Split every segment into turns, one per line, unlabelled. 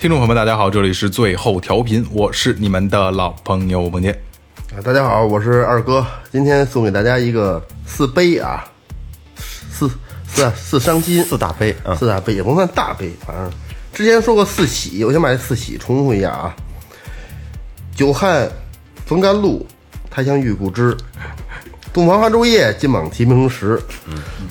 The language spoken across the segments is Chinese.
听众朋友们，大家好，这里是最后调频，我是你们的老朋友孟杰。
啊，大家好，我是二哥，今天送给大家一个四杯啊，四四四伤心，
四大杯啊
四大杯也不算大杯，反正之前说过四喜，我先把这四喜重复一下啊。久旱逢甘露，他乡遇故知，洞房花烛夜，金榜题名时。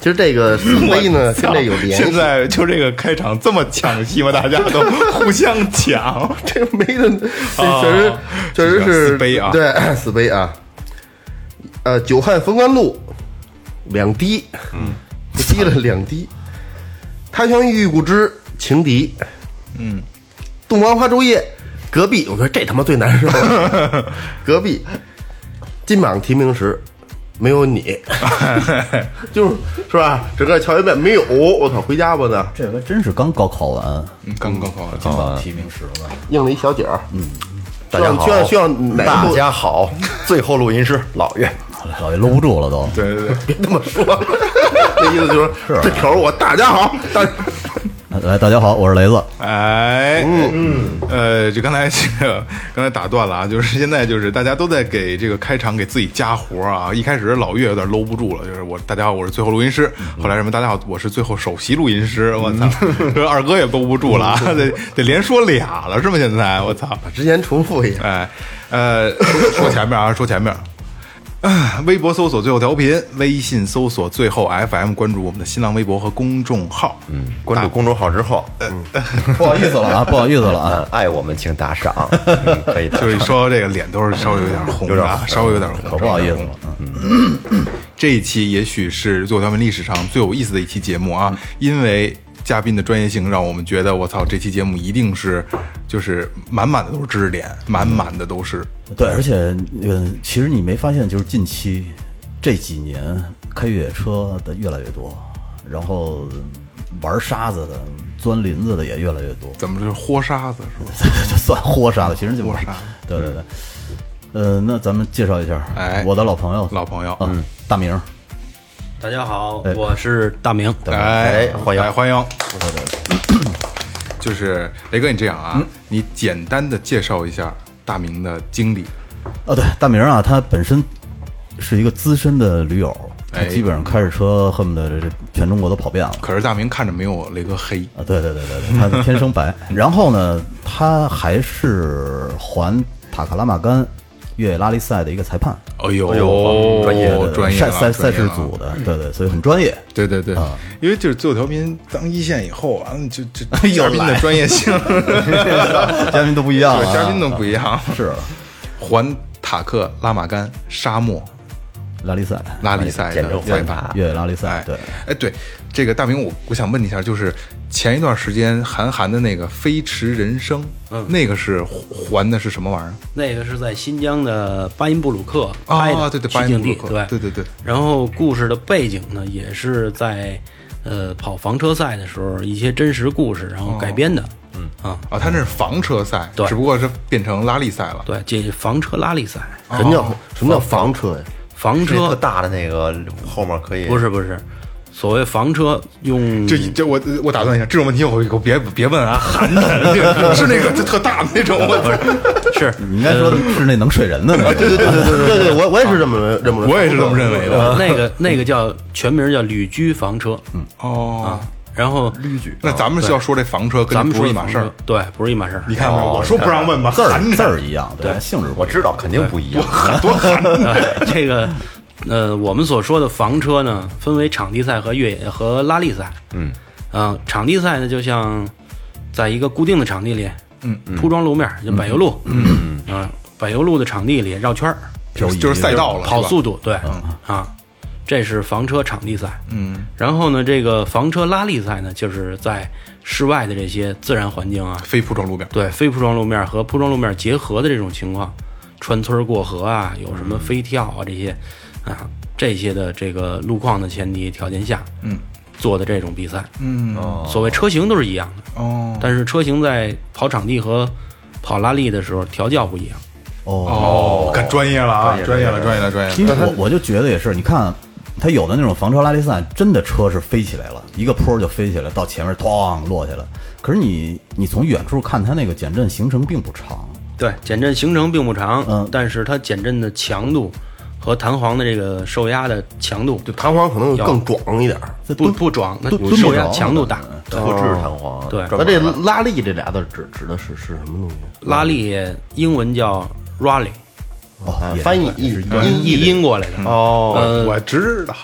其实这个 四杯呢，跟这有联系。
现在就这个开场这么抢戏吗？大家都互相抢。
这个没的，这确实确实是
四杯啊
对，四杯啊。呃，久旱逢甘露，两滴，嗯，滴了两滴。他乡遇故知，情敌，嗯，洞房花烛夜，隔壁，我说这他妈最难受，隔壁，金榜题名时。没有你，就是是吧？整个校园遍没有，我操，回家吧呢，
这回真是刚高考完，
嗯，刚高考完。
金榜题名时了。
应了一小景儿。嗯，
大家好
需要需要哪
大家好，最后录音师老岳，
老爷搂不住了都。
对对对，
别这么说，那意思就是说这条儿我大家好，大
来，大家好，我是雷子。
哎，嗯呃，就刚才这个刚才打断了啊，就是现在就是大家都在给这个开场给自己加活啊。一开始老岳有点搂不住了，就是我大家好，我是最后录音师。后来什么大家好，我是最后首席录音师。我操，这二哥也搂不住了啊，得得连说俩了是吗？现在我操，把
之前重复一下。
哎，呃，说前面啊，说前面。啊微博搜索最后调频，微信搜索最后 FM，关注我们的新浪微博和公众号。嗯，
关注公众号之后，
不好意思了啊，不好意思了啊。
嗯，爱我们请打赏，嗯可以。
就是说到这个脸都是稍微有点红啊，稍微有点红，
可不好意思了。
这一期也许是最后调频历史上最有意思的一期节目啊，因为嘉宾的专业性让我们觉得，我操，这期节目一定是就是满满的都是知识点，满满的都是
对，而且呃，其实你没发现，就是近期这几年开越野车的越来越多，然后玩沙子的、钻林子的也越来越多。
怎么就是豁沙子是吧？
这算豁沙子，其实就
豁沙子
对对对。呃，那咱们介绍一下，
哎
我的老朋友，
老朋友，
嗯，大明，
大家好
哎，
我是大明。
哎，
欢迎
哎欢迎。就是 雷哥，你这样啊，你简单的介绍一下大明的经历。
啊，对，大明啊，他本身是一个资深的驴友，他
哎
基本上开着车恨不得这全中国都跑遍了。
可是大明看着没有雷哥黑，
啊，对对对对对，他天生白。然后呢，他还是环塔克拉玛干越野拉力赛的一个裁判，
哎呦，
专业
对对对
专业了
赛赛赛事组的，对对，所以很专业。
对对对，
啊。
因为就是自由调频当一线以后啊，就就 嘉宾的专业性，
嘉宾都不一样
对
啊，
嘉宾都不一样。
是。
环塔克拉玛干沙漠
拉力赛，
拉力赛
简称
的裁判
环法。
越野拉力赛
哎，，
对。
哎，对，这个大明，我我想问你一下，就是前一段时间韩寒的那个《飞驰人生》，
嗯
那个是环的是什么玩意儿？
那个是在新疆的巴音布鲁克拍的
啊，对对，巴
取景地，
音布鲁克，对对对，
然后故事的背景呢，也是在呃跑房车赛的时候一些真实故事，然后改编的。嗯啊，
啊，他那是房车赛，
对
只不过是变成拉力赛了。
对，这房车拉力赛，
什么叫什么叫房车呀？
房车
大的那个后面可以
不是不是，所谓房车用
这这我我打断一下，这种问题我我别别问啊，韩的 是那个就特大的那种，不
是
你应该说是那能睡人的那
对对对对对对对，我我也是这么这么
我也是这么认为的。
那个那个叫全名叫旅居房车，嗯
哦，
然后
那咱们是要说这房车跟
咱们
不是一码事儿。，
对，不是一码事儿。
你看？我说不让问吧，
字儿
韩
字儿一样，对，性质不一样
我知道肯定不一样。
多韩
对 这个，呃，我们所说的房车呢，分为场地赛和越野和拉力赛。
嗯，
啊、场地赛呢，就像在一个固定的场地里，
嗯，
铺装路面，就柏油路，嗯啊，柏油路的场地里绕圈儿，
就是就是赛道了，是吧
跑速度，对，啊，这是房车场地赛。
嗯，
然后呢，这个房车拉力赛呢，就是在室外的这些自然环境啊，
非铺装路面，
对非铺装路面和铺装路面结合的这种情况，穿村过河啊，有什么飞跳啊这些啊这些的这个路况的前提条件下，
嗯，
做的这种比赛。
嗯，
所谓车型都是一样的，
哦
但是车型在跑场地和跑拉力的时候调教不一样。
哦，可专业了啊，专业了，专业了，专业了。
因为我我就觉得也是，你看他有的那种房车拉力赛，真的车是飞起来了，一个坡就飞起来，到前面咣落下来。可是你你从远处看，它那个减震行程并不长，
对，减震行程并不长，
嗯
但是它减震的强度和弹簧的这个受压的强度
就弹簧可能更壮一点儿。
不不壮，那受压强度大。
特制弹簧，
对
那这拉力这俩字指指的是是什么东西？
拉力英文叫 rally，
哦，
翻译译
音译音过来的。
哦
呃，
我知道，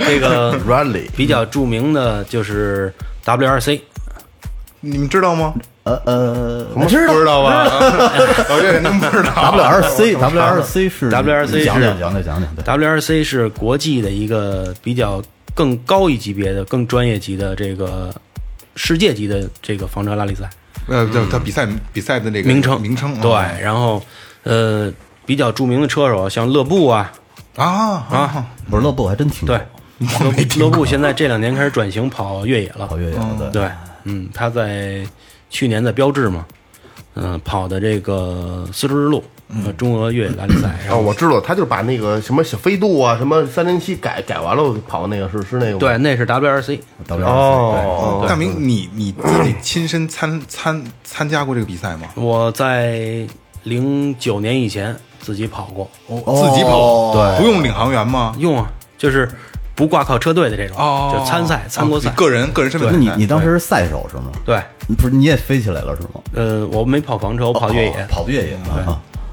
这个，
rally
比较著名的就是 WRC，
你们知道吗？
呃呃
不知道吧？老岳肯定不知道。
，WRC WRC 是
WRC
讲讲
是
讲讲讲讲，对
，WRC 是国际的一个比较更高一级别的、更专业级的这个世界级的这个房车拉力赛
呃，叫他比赛比赛的那个
名称。
名称，
对，
哦。
然后呃，比较著名的车手像勒布啊。
啊啊，
不是乐布还真挺
对，勒布勒布现在这两年开始转型跑越野了。
跑，越野了，
对，嗯，他在去年在标志嘛，嗯、跑的这个丝绸之路呃中俄越野拉力赛，然
哦，我知道，他就是把那个什么小飞度啊，什么三零七改改完了跑那个是是那个吗
对，那是
WRC，WRC
哦，
大明，你你自己亲身参参参加过这个比赛吗？
我在零九年以前自己跑过，
自己跑，对，不用领航员吗？
用啊，就是不挂靠车队的这种，
哦，
就参赛参过赛
哦。个人个人身份
那。你你当时是赛手是吗？
对，
不是你也飞起来了是吗？
呃，我没跑房车，我跑越野
哦，跑越野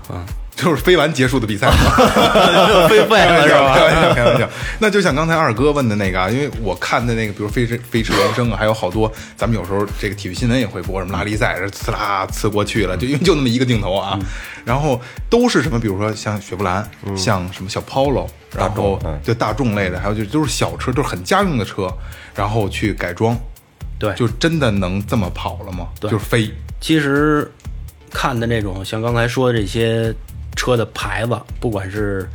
啊，
就是飞完结束的比赛吗？
飞废了是吧？
开玩笑，开玩笑。那就像刚才二哥问的那个啊，因为我看的那个，比如飞驰飞驰人生啊，还有好多，咱们有时候这个体育新闻也会播什么拉力赛，呲啦呲过去了，就因为就那么一个镜头啊，然后都是什么，比如说像雪佛兰，像什么小 Polo，然后就大众类的，还有就都是小车，都是很家用的车，然后去改装，
对，
就真的能这么跑了吗？对就是飞，
其实看的那种像刚才说的这些车的牌子，不管是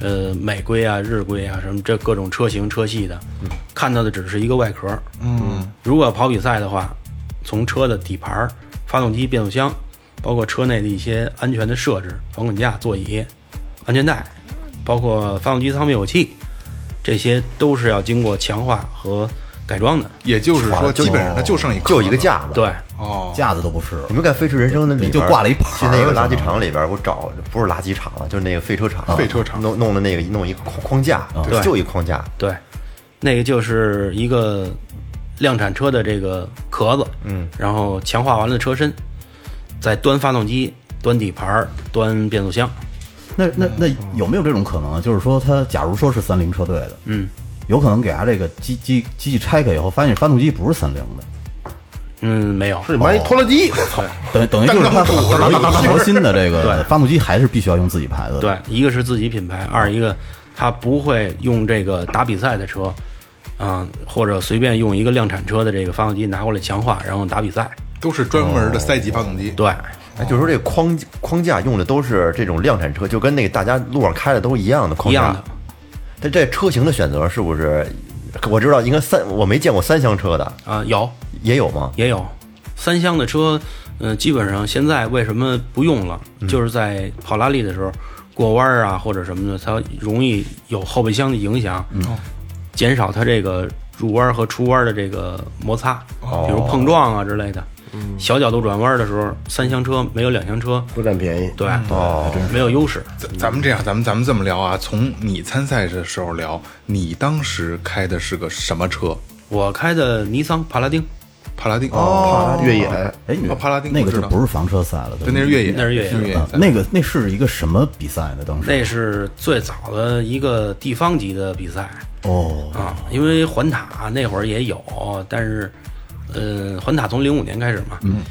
呃美规啊、日规啊什么这各种车型车系的，看到的只是一个外壳。嗯，如果要跑比赛的话，从车的底盘、发动机、变速箱，包括车内的一些安全的设置，防滚架、座椅、安全带，包括发动机舱灭火器，这些都是要经过强化和改装的。
也就是说，基本上它就剩一壳
就一个架子。
对，
哦，
架子都不是。
你们看《飞驰人生》那里边
就挂了一牌儿
去那个垃圾场里边，我找不是垃圾场了，就是那个废车场，
废车场。
弄弄的那个弄一个框框架，
对。
就一框架，
对，那个就是一个量产车的这个壳子，嗯，然后强化完了车身，再端发动机、端底盘、端变速箱，
那那那有没有这种可能啊？就是说，他假如说是三菱车队的，
嗯，
有可能给他这个机机机器拆开以后，发现发动机不是三菱的，
嗯，没有，
是你妈一拖拉机，我操！
等等于就是它核核心的这个
对
发动机还是必须要用自己牌子的。
对，一个是自己品牌，二一个他不会用这个打比赛的车，啊、或者随便用一个量产车的这个发动机拿过来强化，然后打比赛，
都是专门的赛级发动机。
对，
哎，就是说这框框架用的都是这种量产车，就跟那个大家路上开的都是一样的框架。
一样的。
但这车型的选择是不是？我知道应该三，我没见过三厢车的，
啊、有
也有吗？
也有三厢的车，嗯、基本上现在为什么不用了？
嗯
就是在跑拉力的时候，过弯儿啊或者什么的，它容易有后备箱的影响，
嗯
减少它这个入弯和出弯的这个摩擦，
哦
比如碰撞啊之类的。
嗯
小角度转弯的时候，三厢车没有两厢车，
不占便宜。
对，
哦，
没有优势。
咱咱们这样，咱们咱们这么聊啊，从你参赛的时候聊，你当时开的是个什么车？
我开的尼桑帕拉丁，
帕拉丁
哦，越野
哎，
帕拉丁
那个就不是房车赛了，
对，那是越野，
那是越野
那个那是一个什么比赛呢？当时
那是最早的一个地方级的比赛。
哦，
啊，因为环塔那会儿也有，但是，呃，环塔从零五年开始嘛，嗯，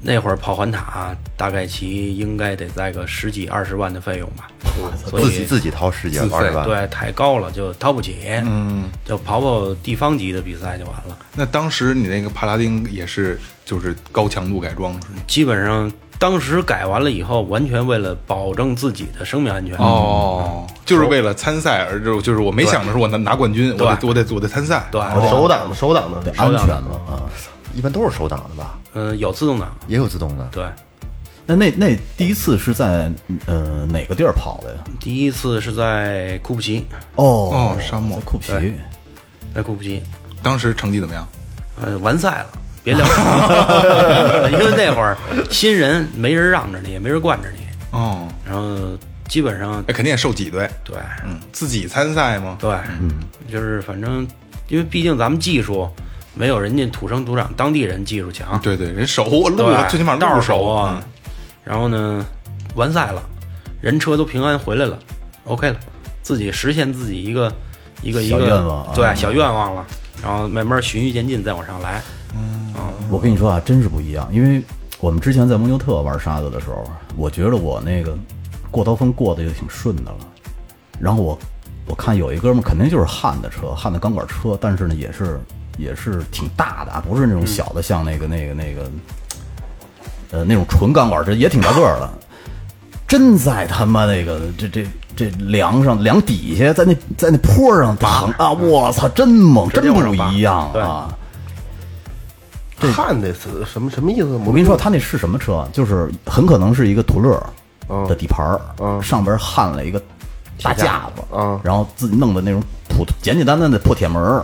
那会儿跑环塔大概其应该得在个十几二十万的费用吧，所以
自己自己掏十几二十万，
对太高了就掏不起，
嗯，
就跑跑地方级的比赛就完了。
那当时你那个帕拉丁也是就是高强度改装是吗？
基本上当时改完了以后，完全为了保证自己的生命安全。
哦，就是为了参赛而就就是我没想着说我拿拿冠军，我得我得我得参赛。
对，
手挡的手挡的
得安全嘛啊。
一般都是手挡的吧，
嗯、有自动挡，
也有自动的。
对。
那那那第一次是在呃哪个地儿跑的呀？
第一次是在库布齐，
哦
哦沙漠
库布齐。
在库布齐，
当时成绩怎么样？
呃，完赛了，别聊了，因为那会儿新人没人让着你，也没人惯着你，
哦，
然后基本上
哎，肯定也受挤兑。
对
嗯，自己参赛吗？
对，就是反正因为毕竟咱们技术没有人家土生土长当地人技术强，
对对，人熟路
对，
最起码路
道
手
手啊。然后呢，完赛了，人车都平安回来了，OK 了，自己实现自己一个一个一
小
个
愿望啊
对小愿望了，然后慢慢循序渐进再往上来。
我跟你说啊，真是不一样，因为我们之前在蒙牛特玩沙子的时候，我觉得我那个过刀锋过得就挺顺的了。然后我我看有一哥们肯定就是焊的车，焊的钢管车，但是呢也是也是挺大的啊，不是那种小的，像那个那个那个呃那种纯钢管车，也挺大个儿的。真在他妈那个这这这梁上梁底下，在那在那坡上躺啊！我操，真猛，真不一样啊！
焊的是什么什么意思？
我跟你说，他那是什么车？就是很可能是一个途乐的底盘儿，
嗯
上边焊了一个大架子，
嗯
然后自己弄的那种普简简单单的破铁门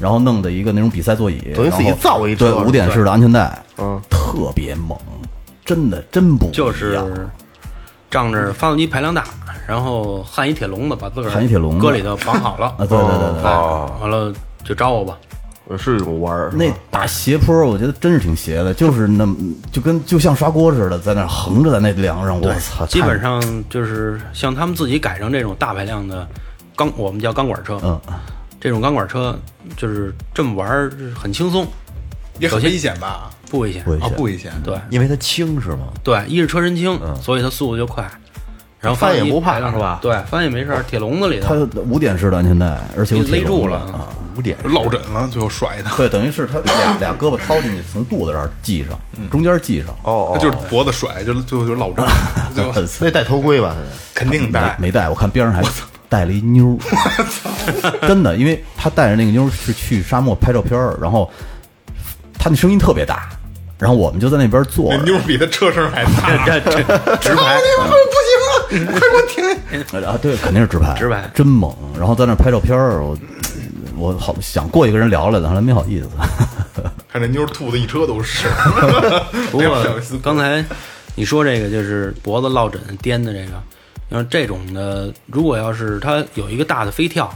然后弄的一个那种比赛座椅，
等于自己造一车
对五点式的安全带，
嗯，
特别猛，真的真不
就是仗着发动机排量大，然后焊一铁笼子把自个儿
焊一铁笼子。
搁里头绑好了。
啊，，对对对对
完了就招我吧。
是这种弯儿。
那大斜坡，我觉得真是挺斜的，就是那么就跟就像刷锅似的，在那横着在那梁上，我操！
基本上就是像他们自己改成这种大排量的钢，我们叫钢管车。
嗯，
这种钢管车就是这么玩儿很轻松，
也很
首先
危险吧？
不危险。
啊，不危险。
对
因为它轻是吗？
对，一是车身轻，所以它速度就快。然后
翻也不怕是吧
对，翻也没事，铁笼子里头它
五点式的安全带，而且
勒住了
啊。
五点
落枕了，最后甩的，
对，等于是他俩 俩胳膊掏进去，从肚子这儿系上，中间系上。
哦
他就是脖子甩，就最后就落枕，最后
那戴头盔吧？
肯定戴。
没戴，我看边上还带了一妞儿，真的，因为他带着那个妞儿是去沙漠拍照片儿，然后他那声音特别大，然后我们就在那边坐，
那妞比他车声还大，
直拍，
不行了，快给我停！
啊，对，肯定是直拍，
直拍
真猛。然后在那拍照片儿，我我好想过一个人聊聊的，后来没好意思。
看这妞吐的一车都是。
不过刚才你说这个就是脖子落枕颠的这个，要是这种的，如果要是他有一个大的飞跳，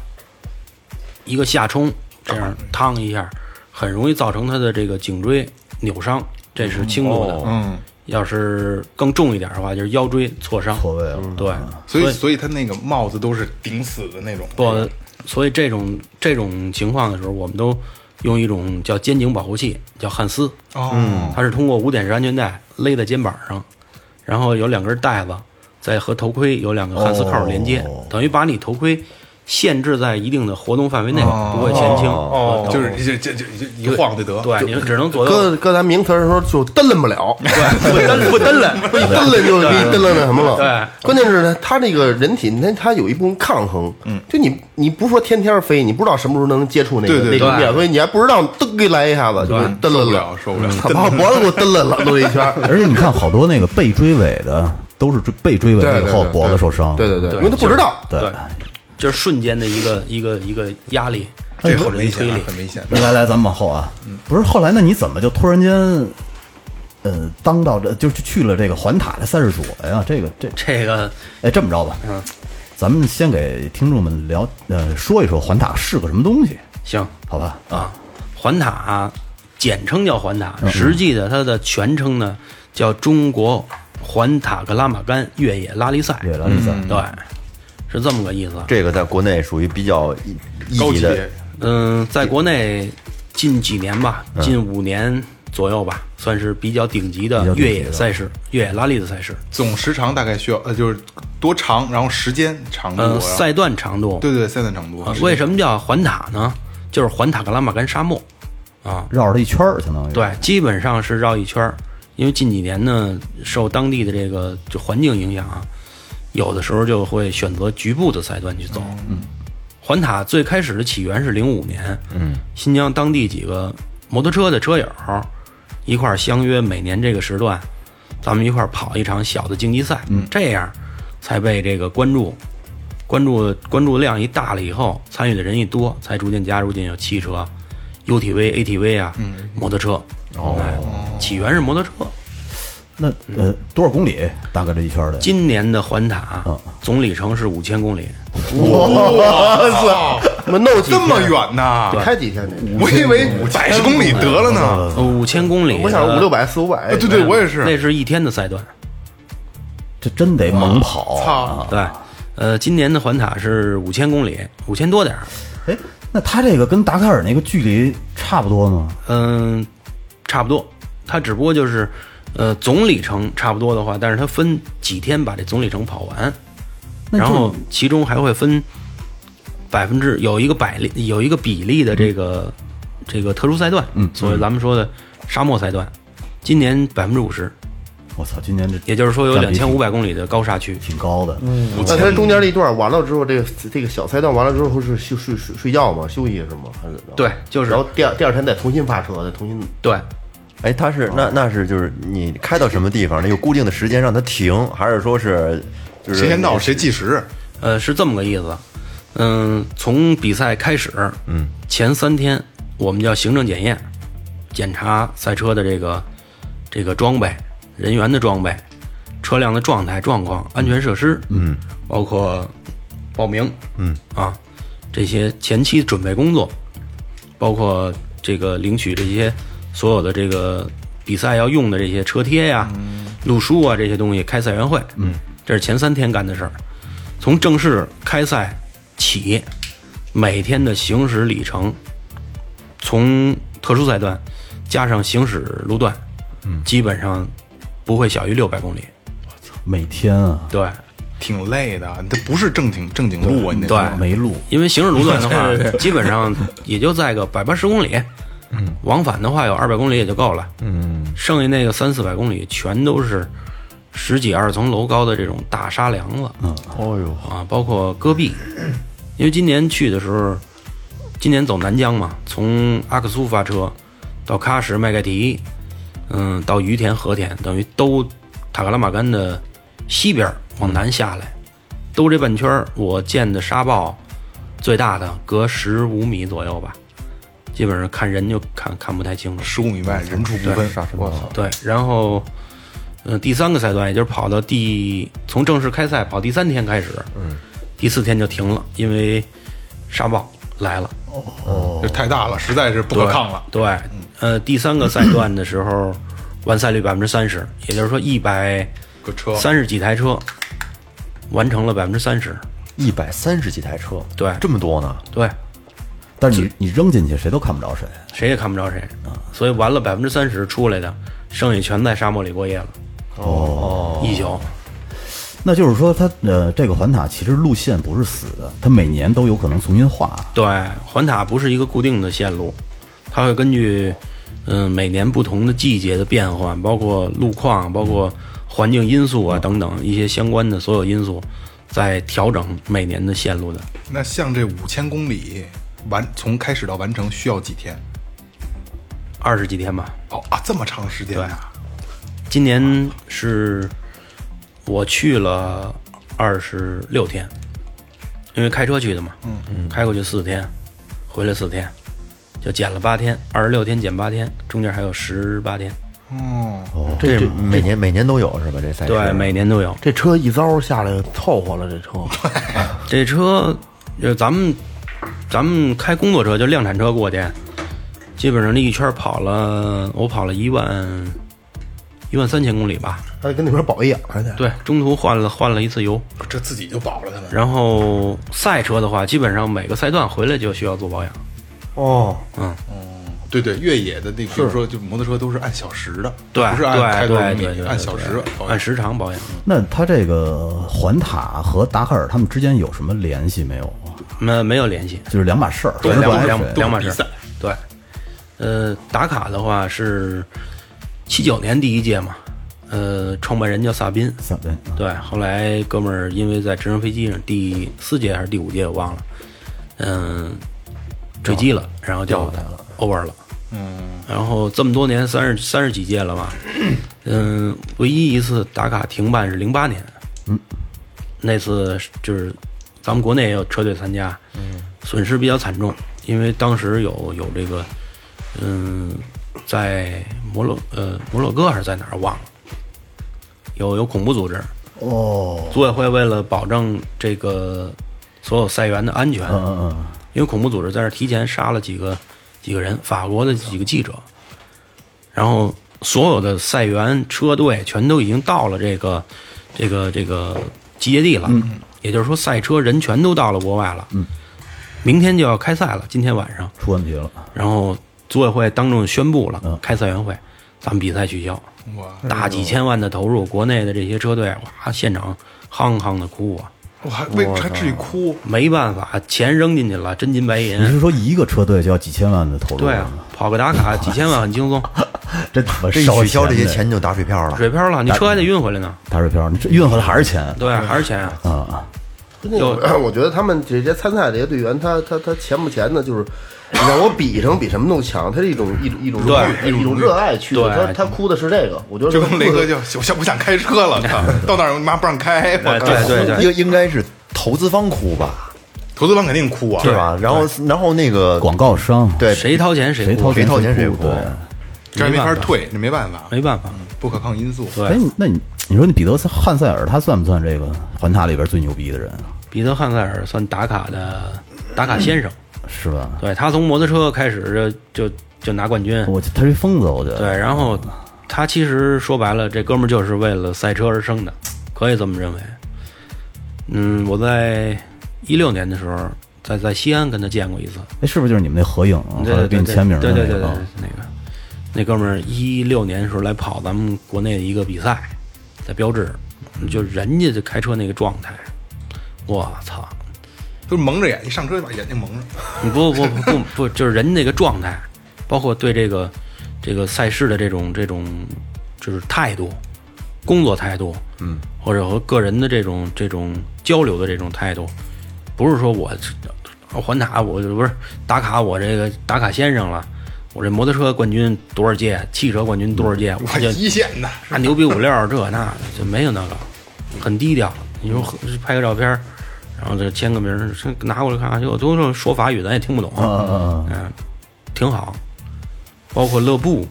一个下冲，这样趟一下，很容易造成他的这个颈椎扭伤，这是轻度的。
嗯，
要是更重一点的话，就是腰椎挫伤。
错位了，
对，
所以所以他那个帽子都是顶死的那种。
不，所以这种这种情况的时候，我们都用一种叫肩颈保护器，叫汉斯。
哦，
它是通过五点式安全带勒在肩膀上，然后有两根带子，再和头盔有两个汉斯扣连接，
哦
等于把你头盔限制在一定的活动范围内，
哦
不会前倾。
哦，就是这这这这一晃就得。
对，你只能左右。
搁搁咱名词儿说就蹬楞不了，
对，不蹬不蹬了，
不一蹬楞就给你蹬楞那什么了。
对，
关键是呢，他这个人体，你看他有一部分抗衡。嗯，就你你不是说天天飞，你不知道什么时候能接触那个
对对
对
那个面，所以你还不知道噔给来一下子就给蹬楞
受不了，受不了。
他把我脖子给我蹬楞了，都一圈。
而且你看好多那个被追尾的，都是追被追尾以后脖子受伤。
对对对，因为他不知道。
对
对，就是瞬间的一个一个一个压力。
这很危险啊，很危险。
来 来，咱们往后啊，不是后来那你怎么就突然间，呃，当到这就去了这个环塔的赛事组了呀？这个这
这个
哎，这么着吧，
嗯，
咱们先给听众们聊呃说一说环塔是个什么东西，
行
好吧？
啊，环塔简称叫环塔，
嗯
实际的它的全称呢叫中国环塔格拉玛干越野拉力赛。
越野拉力赛，
对，是这么个意思。
这个在国内属于比较
高级的，
嗯，在国内近几年吧，
嗯
近五年左右吧，算是比较顶级的
比较顶级的
越野赛事、越野拉力的赛事。
总时长大概需要呃，就是多长，然后时间长度，
呃，赛段长度，
对对赛段长度
啊，为什么叫环塔呢？就是环塔格拉玛干沙漠啊，
绕了一圈儿，相当于
对，基本上是绕一圈儿。因为近几年呢，受当地的这个就环境影响啊，有的时候就会选择局部的赛段去走。嗯，环塔最开始的起源是零五年，嗯，新疆当地几个摩托车的车友一块儿相约，每年这个时段，咱们一块儿跑一场小的竞技赛，嗯，这样才被这个关注。关注关注量一大了以后，参与的人一多，才逐渐加入进有汽车、UTV、ATV 啊，摩托车。哦，起源是摩托车。
那呃多少公里？大概这一圈儿的？
今年的环塔总里程是五千公里，
我操，怎么弄
这么远呢？
开几天呢？
我以为百十公里得了呢。
呃五千公里。
我想五六百四五百。
对对，我也是。
那是一天的赛段。
这真得猛跑。
操，
对，呃，今年的环塔是五千公里，五千多点儿。
哎，那他这个跟达喀尔那个距离差不多吗？
嗯，差不多。它只不过就是，呃，总里程差不多的话，但是它分几天把这总里程跑完，然后其中还会分百分之有一个百例有一个比例的这个、这个特殊赛段，嗯，所以咱们说的沙漠赛段，今年百分之五十，
我操，今年这
也就是说有两千五百公里的高沙区。
挺高的。
嗯那它中间那一段完了之后，这个这个小赛段完了之后是休睡睡睡觉吗？休息是吗？还是怎么着
对，就是
然后第二第二天再重新发车，再重新
对，
哎，他是那那是就是你开到什么地方，那有固定的时间让它停，还是说是就是
谁先到谁计时。
呃，是这么个意思。嗯，从比赛开始，嗯，前三天我们叫行政检验，检查赛车的这个这个装备、人员的装备、车辆的状态、状况、安全设施，嗯，包括报名，嗯啊，这些前期准备工作，包括这个领取这些所有的这个比赛要用的这些车贴呀、路书啊这些东西，开赛员会，嗯，这是前三天干的事儿。从正式开赛起，每天的行驶里程，从特殊赛段加上行驶路段，嗯，基本上不会小于六百公里。
每天啊，
对，
挺累的，这不是正经正经路啊，你得
对。
没路。
因为行驶路段的话，基本上也就在个百八十公里，嗯，往返的话有二百公里也就够了，嗯，剩下那个三四百公里全都是十几二十层楼高的这种大沙梁子，嗯，
哦呦，
啊，包括戈壁，因为今年去的时候，今年走南疆嘛，从阿克苏发车到喀什麦盖提，嗯，到于田和田，等于兜塔克拉玛干的西边儿往南下来，兜这半圈儿，我见的沙暴最大的隔十五米左右吧，基本上看人就看看不太清楚。
十五米外人畜不分。我操，
对，然后，嗯、第三个赛段，也就是跑到第从正式开赛跑第三天开始，嗯，第四天就停了，因为沙暴来了，哦
这太大了，实在是不可抗了。
对，呃，第三个赛段的时候，完赛率百分之三十，也就是说一百
个车
三十几台车完成了百分之三十。
一百三十几台车，
对
这么多呢？
对，
但是你你扔进去，谁都看不着谁。
谁也看不着谁啊，所以完了百分之三十出来的，剩下全在沙漠里过夜了。哦，一宿。
那就是说它，呃这个环塔其实路线不是死的，它每年都有可能重新画。
对，环塔不是一个固定的线路，它会根据嗯每年不同的季节的变换，包括路况、包括环境因素啊等等一些相关的所有因素，在调整每年的线路的。
那像这五千公里完从开始到完成需要几天？
二十几天吧，
哦啊，这么长时间啊！
今年是我去了二十六天，因为开车去的嘛，嗯嗯，开过去四天，回来四天，就减了八天，二十六天减八天，中间还有十八天。
哦这每年每年都有是吧？这赛事
对，每年都有。
这车一遭下来凑合了，这车
这车，就咱们咱们开工作车，就量产车过去，基本上这一圈跑了，我跑了一万一万三千公里吧。
还得跟那边保养还得。
对，中途换了换了一次油。
这自己就保了，他们。
然后赛车的话，基本上每个赛段回来就需要做保养。
哦，嗯
对对，越野的那，比如说就摩托车都是按小时的，
对
不是按开
对对对对，
按小时
按时长保养。
那它这个环塔和达喀尔他们之间有什么联系没有啊？
没没有联系，
就是两码事儿，
对，两码两两码事
都是比赛。
对，呃，打卡的话是七九年第一届嘛，呃，创办人叫萨宾，
萨宾，
对，后来哥们儿因为在直升飞机上第四届还是第五届我忘了，嗯，坠机了，然后就 over 了。嗯，然后这么多年，三十三十几届了吧，嗯，唯一一次打卡停办是零八年，嗯，那次就是咱们国内也有车队参加，嗯，损失比较惨重，因为当时有有这个，嗯，在摩洛呃摩洛哥还是在哪儿忘了，有有恐怖组织，
哦，
组委会为了保证这个所有赛员的安全，
嗯嗯嗯，
因为恐怖组织在这儿提前杀了几个几个人，法国的几个记者，然后所有的赛员车队全都已经到了这个这个这个集结地了，也就是说赛车人全都到了国外了，明天就要开赛了，今天晚上，
出问题了，
然后组委会当众宣布了，开赛员会，咱们比赛取消，
哇
大几千万的投入，国内的这些车队哇，现场夯夯的哭啊。
我还为还至于哭？
没办法，钱扔进去了，真金白银。
你是说一个车队就要几千万的投入？
对啊，，跑个打卡 几千万很轻松，
这
这一取消这些钱就打水漂了。
水漂了，你车还得运回来呢。
打水漂，你这运回来还是钱
对，还是钱啊。
啊？
那个，我觉得他们这些参赛这些队员，他他他钱不钱的，就是你让我比成比什么都强，他是一种一种一种
对
一种热爱去他他哭的是这个，我觉得
就跟雷哥
就
就我想不想开车了，到那儿妈不让开，
对对对，
应应该是投资方哭吧，
投资方肯定哭啊，
是吧？然后然后那个
广告商
对
谁掏钱谁哭
谁掏
谁掏钱谁
哭？
哭。
这没法退，这没办法，
没办法。
不可抗因素。
对
哎，，那你你说那彼得汉塞尔他算不算这个环塔里边最牛逼的人啊？
彼得汉塞尔算打卡的打卡先生。
是吧？
对他从摩托车开始就就就拿冠军。
我他是一疯子，我觉得。
对，然后他其实说白了，这哥们儿就是为了赛车而生的，可以这么认为。嗯，我在一六年的时候，在在西安跟他见过一次。
哎，是不是就是你们那合影啊？
对对对
给你签名的
对对对对
那个啊？，
那个那哥们儿一六年的时候来跑咱们国内的一个比赛，在标志，就人家就开车那个状态，我操！
就是蒙着眼，一上车就把眼睛蒙上。
你不不不不不，就是人那个状态，包括对这个这个赛事的这种这种就是态度，工作态度，嗯，或者和个人的这种这种交流的这种态度，不是说我这环塔我不是打卡我这个打卡先生了，我这摩托车冠军多少届，汽车冠军多少届，我
我
就
一线的，
那牛逼五六这那的就没有那个，很低调。你说拍个照片儿，然后这签个名儿，这拿过来看看，就都是说法语，咱也听不懂。
啊啊啊！
嗯，挺好。包括勒布，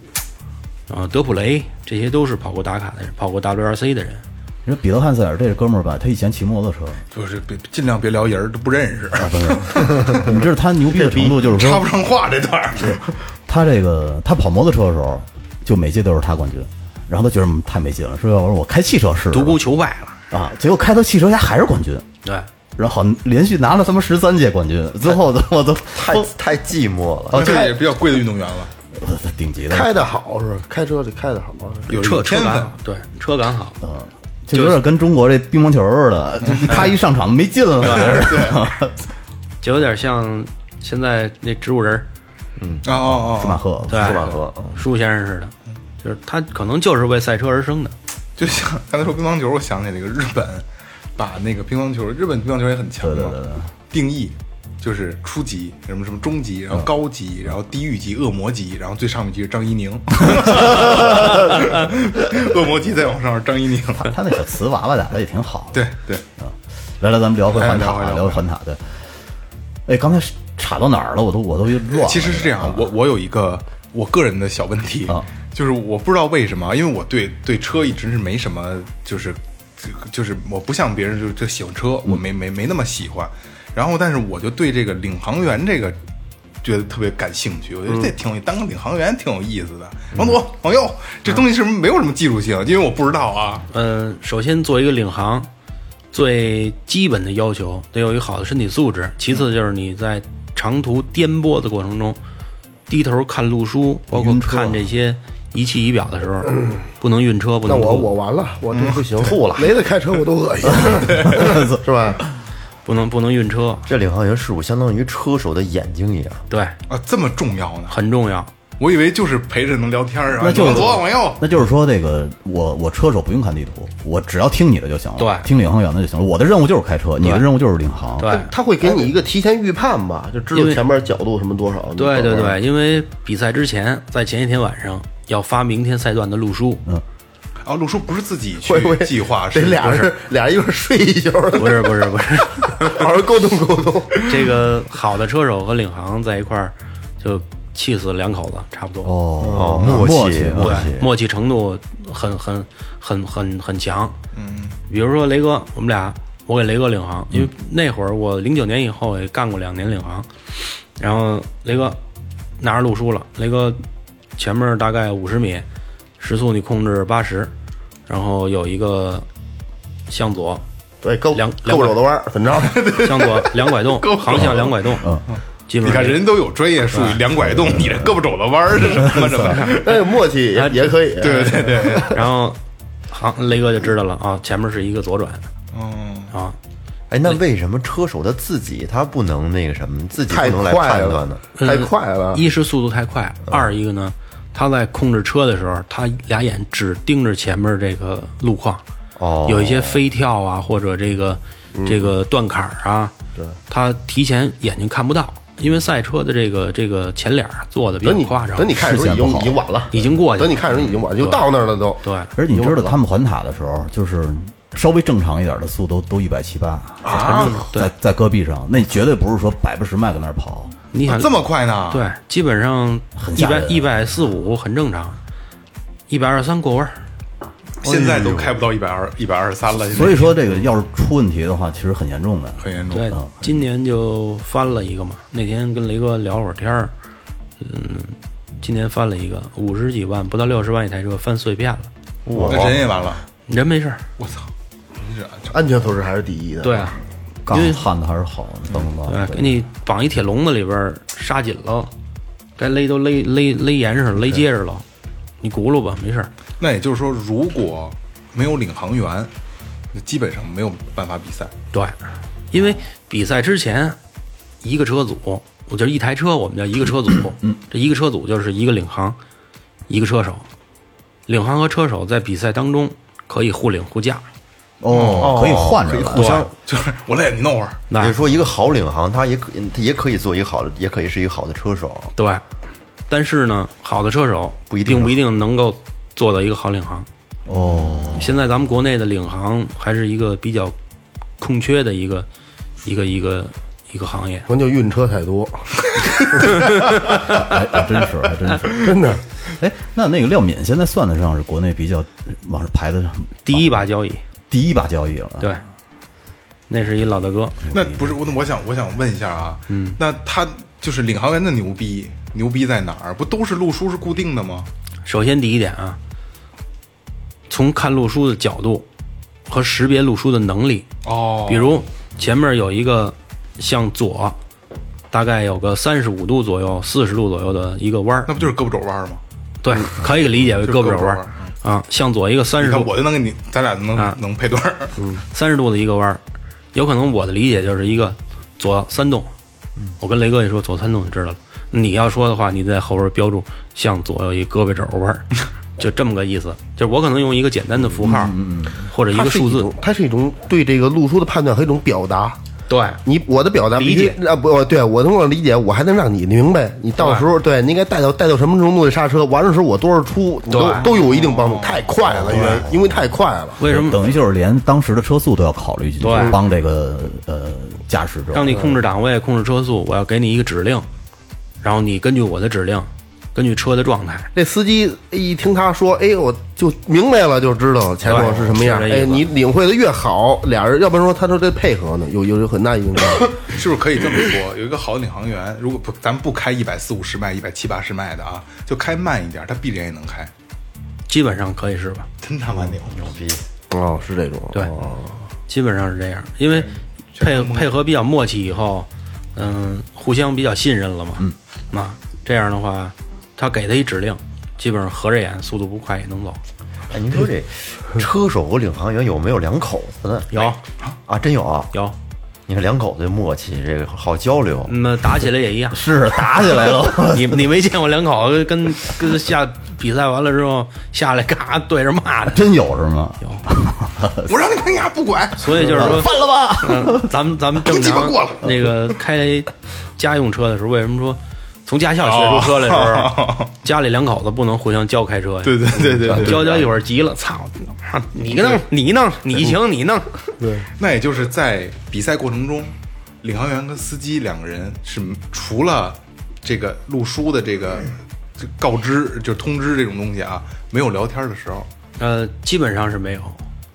啊，德普雷，这些都是跑过打卡的人，跑过 WRC 的人。
你说彼得汉塞尔这哥们儿吧，他以前骑摩托车，
就是别尽量别聊人儿都不认识，
不是？你知道他牛逼的程度就是说，
插不上话这段儿。
他这个他跑摩托车的时候，就每届都是他冠军，然后他觉得嗯太没劲了，说我说我开汽车试试
独孤求败了，
啊，结果开到汽车他还是冠军，
对，
然后好像连续拿了他妈十三届冠军，最后都我都
太太寂寞了。
哦，这也比较贵的运动员了，
顶级的，
开的好是吧？开车得开的好。
有
车车感好。，对，车感好。
嗯就有点跟中国这乒乓球似的，他一上场没劲了，
就有点像现在那植物人嗯，
哦哦哦，
舒马赫，
对，
舒马赫嗯
舒先生似的，就是他可能就是为赛车而生的。
就像刚才说乒乓球，我想起那个日本，把那个乒乓球，日本乒乓球也很强嘛，
对对对对
定义就是初级，什么什么中级，然后高级，然后地狱级、恶魔级，然后最上面级是张怡宁，恶魔级再往上是张怡宁，
他他那小瓷娃娃打的也挺好对。
对对，
来来，咱们聊回环塔，
回聊回
聊回环塔。对，哎，刚才岔到哪儿了？我都我都乱。
其实是这样，我我有一个我个人的小问题
啊，
就是我不知道为什么，因为我对对车一直是没什么，就是就是我不像别人就就喜欢车，我没没没那么喜欢。然后，但是我就对这个领航员这个觉得特别感兴趣，我觉得这挺有当个领航员挺有意思的。往左往右，这东西是不是没有什么技术性？因为我不知道啊。
嗯，首先做一个领航，最基本的要求得有一个好的身体素质，其次就是你在长途颠簸的过程中，低头看路书，包括看这些仪器仪表的时候，不能晕车，不
那我
能吐
我完了，我这不行，吐了。没得开车我都恶心，是吧？
不能不能晕车，
这领航员事故相当于车手的眼睛一样。
对，
啊，这么重要呢？
很重要。
我以为就是陪着能聊天儿啊，
那就是
往左往右。
那就是说，这个我我车手不用看地图，我只要听你的就行了，
对
听领航员的就行了。我的任务就是开车，你的任务就是领航。
对，
他会给你一个提前预判吧，就知道
为
前面角度什么多少。
对对对，因为比赛之前，在前一天晚上要发明天赛段的路书，
啊，陆叔不是自己去
会
计划，
这
是
俩人俩人一块儿睡一宿，
不是不是不是，
好好沟通沟通。
这个好的车手和领航在一块儿，就气死两口子，差不多。
哦
默
默
契。
默
契，默契程度很很很很很强。嗯，比如说雷哥，我们俩，我给雷哥领航，因为那会儿我零九年以后也干过两年领航，然后雷哥拿着路书了，雷哥前面大概五十米，时速你控制八十，然后有一个向左，
对，够
两
够不着的弯儿，怎么着？
向左两拐动，航向两拐动，基本
你看人都有专业术语，两拐动，你这胳膊肘子弯儿 是什么？这不
哎，默契也也可以。
对对对，
然后航雷哥就知道了啊，前面是一个左转
嗯，
啊，
哎，那为什么车手他自己他不能那个什么，自己不能来判断呢？
太快了。
一是速度太快，二一个呢，他在控制车的时候，他俩眼只盯着前面这个路况，
哦，
有一些飞跳啊，或者这个这个断坎儿啊，对，他提前眼睛看不到，因为赛车的这个这个前脸儿做的比较
等你
夸张，
等你看的时候已经已经晚了，
已经过去了，
等你看的时候已经晚了，就到那儿了都。
对。
而且你知道他们环塔的时候，就是稍微正常一点的速度都一百七八
啊。
在在戈壁上，那绝对不是说百八十迈搁那儿跑。
你想
这么快呢？，
对，基本上一百一百四五很正常，一百二三过弯儿，
现在都开不到一百二一百二十三了，
所以说这个要是出问题的话，其实很严重的。
很严重。
对，今年就翻了一个嘛。那天跟雷哥聊会儿天儿，嗯，今年翻了一个五十几万，不到六十万一台车，翻碎片了，
那人也完了，
人没事儿。
我操！
安全措施还是第一的。
对啊，
杠焊的还是好，等等
对，给你绑一铁笼子里边儿刹紧了，该勒都勒勒勒严实了，勒结实了，你轱辘吧，没事儿。
那也就是说，如果没有领航员，那基本上没有办法比赛。
对，因为比赛之前，一个车组，我就是一台车，我们叫一个车组。嗯，这一个车组就是一个领航，一个车手。领航和车手在比赛当中可以互领互驾。
哦，可以换着来
互相就是我累，你弄会儿。
那
你说，一个好领航，他也可他也可以做一个好的，也可以是一个好的车手。
对，但是呢，好的车手
不一定
并不一定能够做到一个好领航。
哦，
现在咱们国内的领航还是一个比较空缺的一个一个一个一个行业。
关键就晕车太多，
还还真是，还真是。
真的。
哎，那那个廖敏现在算得上是国内比较往上排的
第一把交椅，
第一把交易了。
对，那是一老大哥。
那不是我，我想我想问一下啊，嗯，那他就是领航员的牛逼，牛逼在哪儿？不都是路书是固定的吗？
首先第一点啊，从看路书的角度和识别路书的能力，
哦，
比如前面有一个向左，大概有个三十五度左右、四十度左右的一个弯儿
那，不就是胳膊肘弯吗？
对，可以理解为
胳膊
胳膊肘弯儿啊。向左一个三十度，
我就能给你，咱俩能、
啊
能配对儿。
嗯三十度的一个弯儿，有可能我的理解就是一个左三动。我跟雷哥一说左三动就知道了。你要说的话，你在后边标注向左有一胳膊肘弯儿，就这么个意思。就是我可能用一个简单的符号，嗯或者一个数字
它是一种对这个路书的判断和一种表达。
对，
你我的表达
理解
必须啊不，对我通过理解，我还能让你明白。你到时候对你应该带到带到什么程度的刹车，完了时候我多少出，你都
对
都有一定帮助。太快了，因为因为太快了。
为什么
等于就是连当时的车速都要考虑进去
对，
帮这个呃驾驶者。
让你控制档位、控制车速，我要给你一个指令，然后你根据我的指令，根据车的状态，
这司机一听他说，哎，我就明白了，就知道前头是什么样。哎，你领会的越好，俩人要不然说他说这配合呢，有有有很大影响。
是不是可以这么说？有一个好的领航员，如果不咱们不开一百四五十迈、一百七八十迈的啊，就开慢一点，他必然也能开，
基本上可以是吧？
真他妈牛！
牛逼！
哦，是这种。
对
哦
基本上是这样，因为配配合比较默契以后，嗯，互相比较信任了嘛，嗯，那，这样的话，他给他一指令，基本上合着眼，速度不快也能走。
哎，您说这 车手和领航员有没有两口子呢？
有
啊，真有啊！
有，
你看两口子默契，这个好交流。
那打起来也一样。
是打起来了，
你你没见过两口子跟跟下比赛完了之后下来嘎对着骂的，
真有是吗？
有。
我让你看牙，不管。
所以就是说，
翻了吧！
嗯，咱们咱们正常那个开家用车的时候，为什么说从驾校学出车来的时候，家里两口子不能互相教开车呀？
对对对对对，
教教一会儿急了，操，你弄你弄你行你弄，对。
那也就是在比赛过程中，领航员跟司机两个人是除了这个录书的这个告知，就通知这种东西啊，没有聊天的时候，
呃，基本上是没有，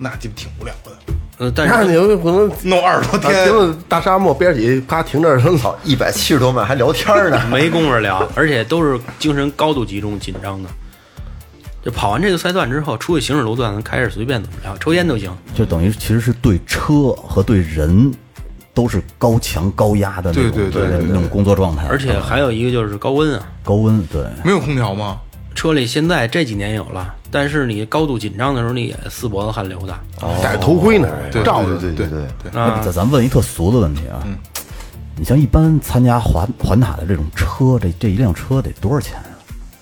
那就挺无聊的。
呃，但
是你
是
有可能
弄二十多
啊
天，
停了大沙漠边儿起，啪停这儿，操，
一百七十多迈还聊天呢，
没工夫聊，而且都是精神高度集中、紧张的。就跑完这个赛段之后，出去行驶路段，咱开始随便怎么聊，抽烟都行。
就等于其实是对车和对人都是高强高压的那种
对对对对对
那种工作状态，
而且还有一个就是高温啊，
高温对。
没有空调吗？
车里现在这几年有了，但是你高度紧张的时候，你也四脖子汗流的。
戴着头盔呢，
对
罩着。
对
对对
对，
那
咱咱问一特俗的问题啊，你像一般参加环环塔的这种车，这这一辆车得多少钱啊？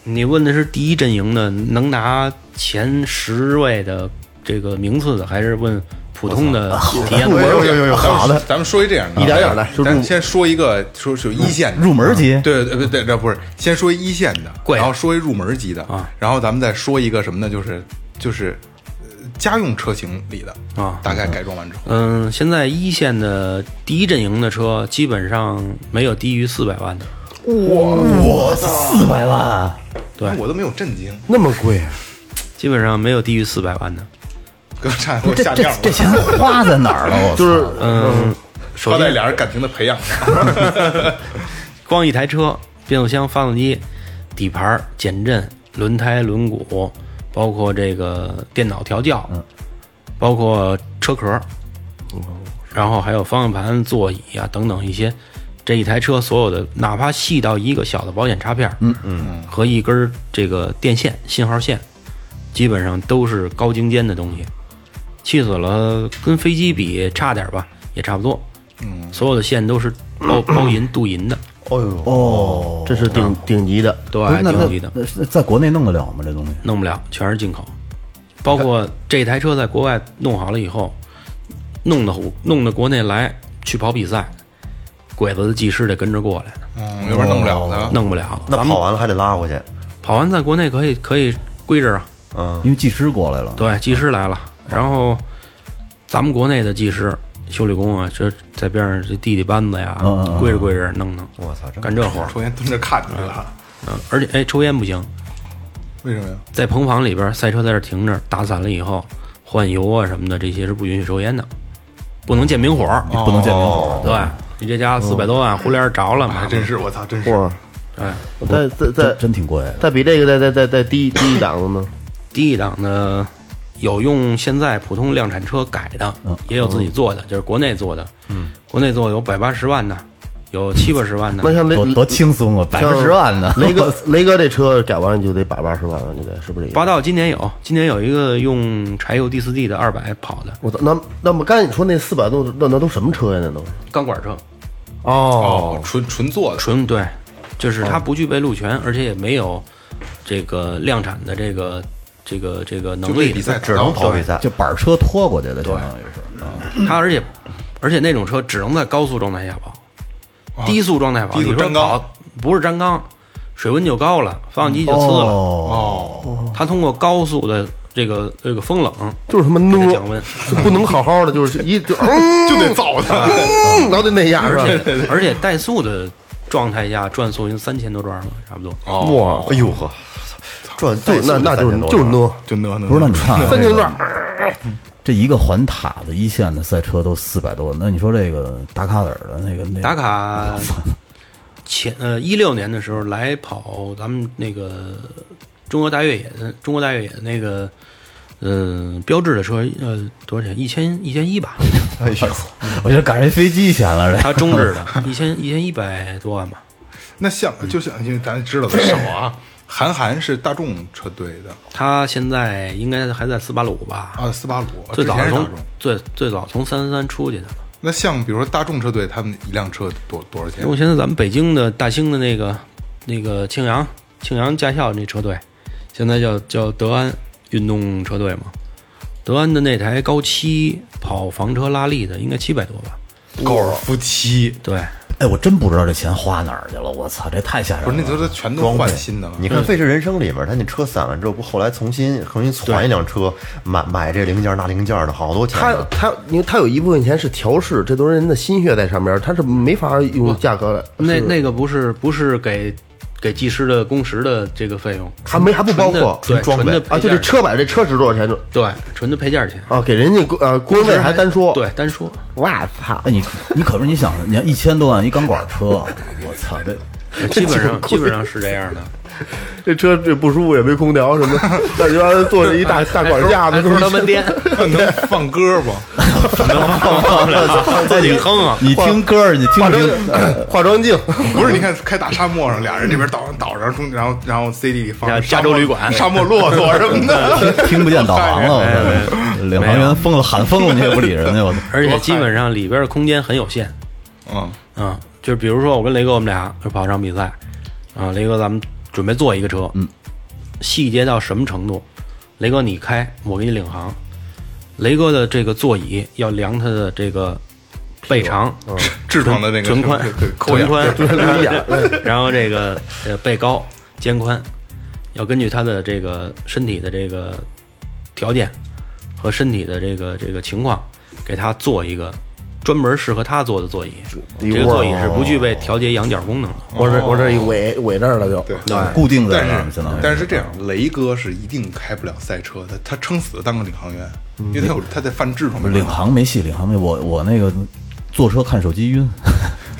你问的是第一阵营的能拿前十位的这个名次的，还是问普通的体验的？
有有有。有，好的，咱们说一这样的，
一点点来
咱先说一个，说是一线
入门级。
对对对对，这不是。先说一线的，然后说一入门级的
啊，
然后咱们再说一个什么呢？就是就是呃家用车型里的
啊。
大概改装完之后，
嗯，现在一线的第一阵营的车基本上没有低于四百万的。
哇四百万，
对。
我都没有震惊，
那么贵，
基本上没有低于四百万的。
给我差点给我
这这
吓尿了。
这钱花在哪儿了？我操
就是
嗯，首先
好歹俩人感情的培养，
光一台车，变速箱、发动机、底盘、减震、轮胎、轮毂，包括这个电脑调教，包括车壳，然后还有方向盘、座椅啊等等一些，这一台车所有的，哪怕细到一个小的保险插片，嗯嗯，和一根儿这个电线、信号线，基本上都是高精尖的东西。气死了，跟飞机比差点吧，也差不多。嗯，所有的线都是包 包银镀银的，
哦呦，
哦，
这是顶顶级的，
对顶级的，
在国内弄得了吗？这东西？
弄不了，全是进口。包括这台车在国外弄好了以后，弄的弄的国内来去跑比赛，鬼子的技师得跟着过来，
嗯，要不然弄不了的。
弄不了。
那
咱
跑完了还得拉回去，
跑完在国内可以可以归置啊，
嗯，
因为技师过来了，
对，技师来了，然后咱们国内的技师修理工啊，这在边上这递递扳子呀
嗯嗯，嗯
归着跪着弄弄，
我操，
干这活儿。
抽烟蹲着看着了，
嗯，而且哎，抽烟不行，
为什么呀？
在棚房里边，赛车在这停着，打散了以后换油啊什么的，这些是不允许抽烟的，不能见明火。
不能见明火。
对你这家四百多万，胡连着了嘛？
还真是，我操，真是。
哇，
哎，
再再再
真真挺贵。
再比这个再再再再低低一档的呢？
低一档的有用现在普通量产车改的，也有自己做的，就是国内做的。嗯，国内做有百八十万的，有七八十万的
那。像雷
多多轻松啊，百八十万的。
雷哥 雷哥这车改完就得百八十万了，就得是不是这个？
八道今年有，今年有一个用柴油第四 D 的二百跑的
我操，那那么刚才你说那四百多，那那都什么车呀？那都
钢管车，
哦，纯纯做的，
纯对，就是它不具备路权，而且也没有这个量产的这个这个这个能力
比赛
只能跑比赛，
就板车拖过去的，相当于是。
他而且而且那种车只能在高速状态下跑，低速状态跑，你说跑不是粘缸，水温就高了，发动机就呲了。
哦，
哦，
它通过高速的这个这个风冷
就是他妈呢
给它降，温，
不能好好的，就是一 就嗯
就得造它。
嗯，然后得那样是吧？
而且而且怠速的状态下转速已经三千多转了，差不多。
哇，
哎呦呵，转
对，那那就是就是呢，
就呢呢，
不是，那你看啊
三千转，
这一个环塔的一线的赛车都四百多，那你说这个达卡尔的那个那
打卡前呃一六年的时候来跑咱们那个中国大越野的中国大越野的那个嗯标志的车呃多少钱？一千一千一吧，
哎呦，
我觉得赶上一飞机钱了，这
它中置的，一千一千一百多万吧。
那像就像因为咱知道的少啊，韩寒是大众车队的
他现在应该还在斯巴鲁吧？
啊，斯巴鲁
最早是从。最最早从三三三出去的。
那像比如说大众车队，他们一辆车多多少钱
因为？现在咱们北京的大兴的那个那个庆阳庆阳驾校那车队，现在叫叫德安运动车队嘛。德安的那台高七跑房车拉力的，应该七百多吧？
高尔夫七，
对，
哎，我真不知道这钱花哪儿去了，我操，这太吓人了。
不是那都是全都换新的了。
你看《飞驰人生》里面，他那车散了之后，不后来重新重新攒一辆车，买买这零件那零件的，好多钱
他。他因为他有一部分钱是调试，这都是人的心血在上面，他是没法用价格来。
那那个不是不是给给技师的工时的这个费用，
还没还不包括
纯的对
装备
啊，就这
纯的配件
车摆这车值多少钱？
对纯的配件钱，
啊，给人家呃工位还单说。，
对单说。
我操！
哎，你你可不是你想，你看一千多万一钢管车，我操，这
基本上基本上是这样的，
这车这不舒服也没空调什么，那就让他坐着一大 大管架子，
还说他们颠，
能放歌不？
自己哼啊。
你听歌儿，你听
化？妆化妆镜，
不是，你看开大沙漠上，俩人这边导倒上中，然后然后 CD 里放
加州旅馆
沙漠骆驼什么的，
听不见导航了！领航员疯了，喊疯了，你也不理人家，我！
而且基本上里边的空间很有限，
嗯，
啊，就是比如说我跟雷哥我们俩就跑场比赛，啊，雷哥咱们准备做一个车，嗯，细节到什么程度？雷哥你开，我给你领航。雷哥的这个座椅要量他的这个背长、
痔疮的那个
臀宽臀宽，然后这个呃背高、肩宽，要根据他的这个身体的这个条件和身体的这个这个情况，给他做一个专门适合他坐的座椅。这个座椅是不具备调节仰角功能的。
我这我这一尾尾这儿了就。
对
固定在
但
那儿，
是
相当于。
但是这样，雷哥是一定开不了赛车的，他撑死当个领航员，因为他有他在犯痔疮。
领航没戏，领航没我我那个坐车看手机晕，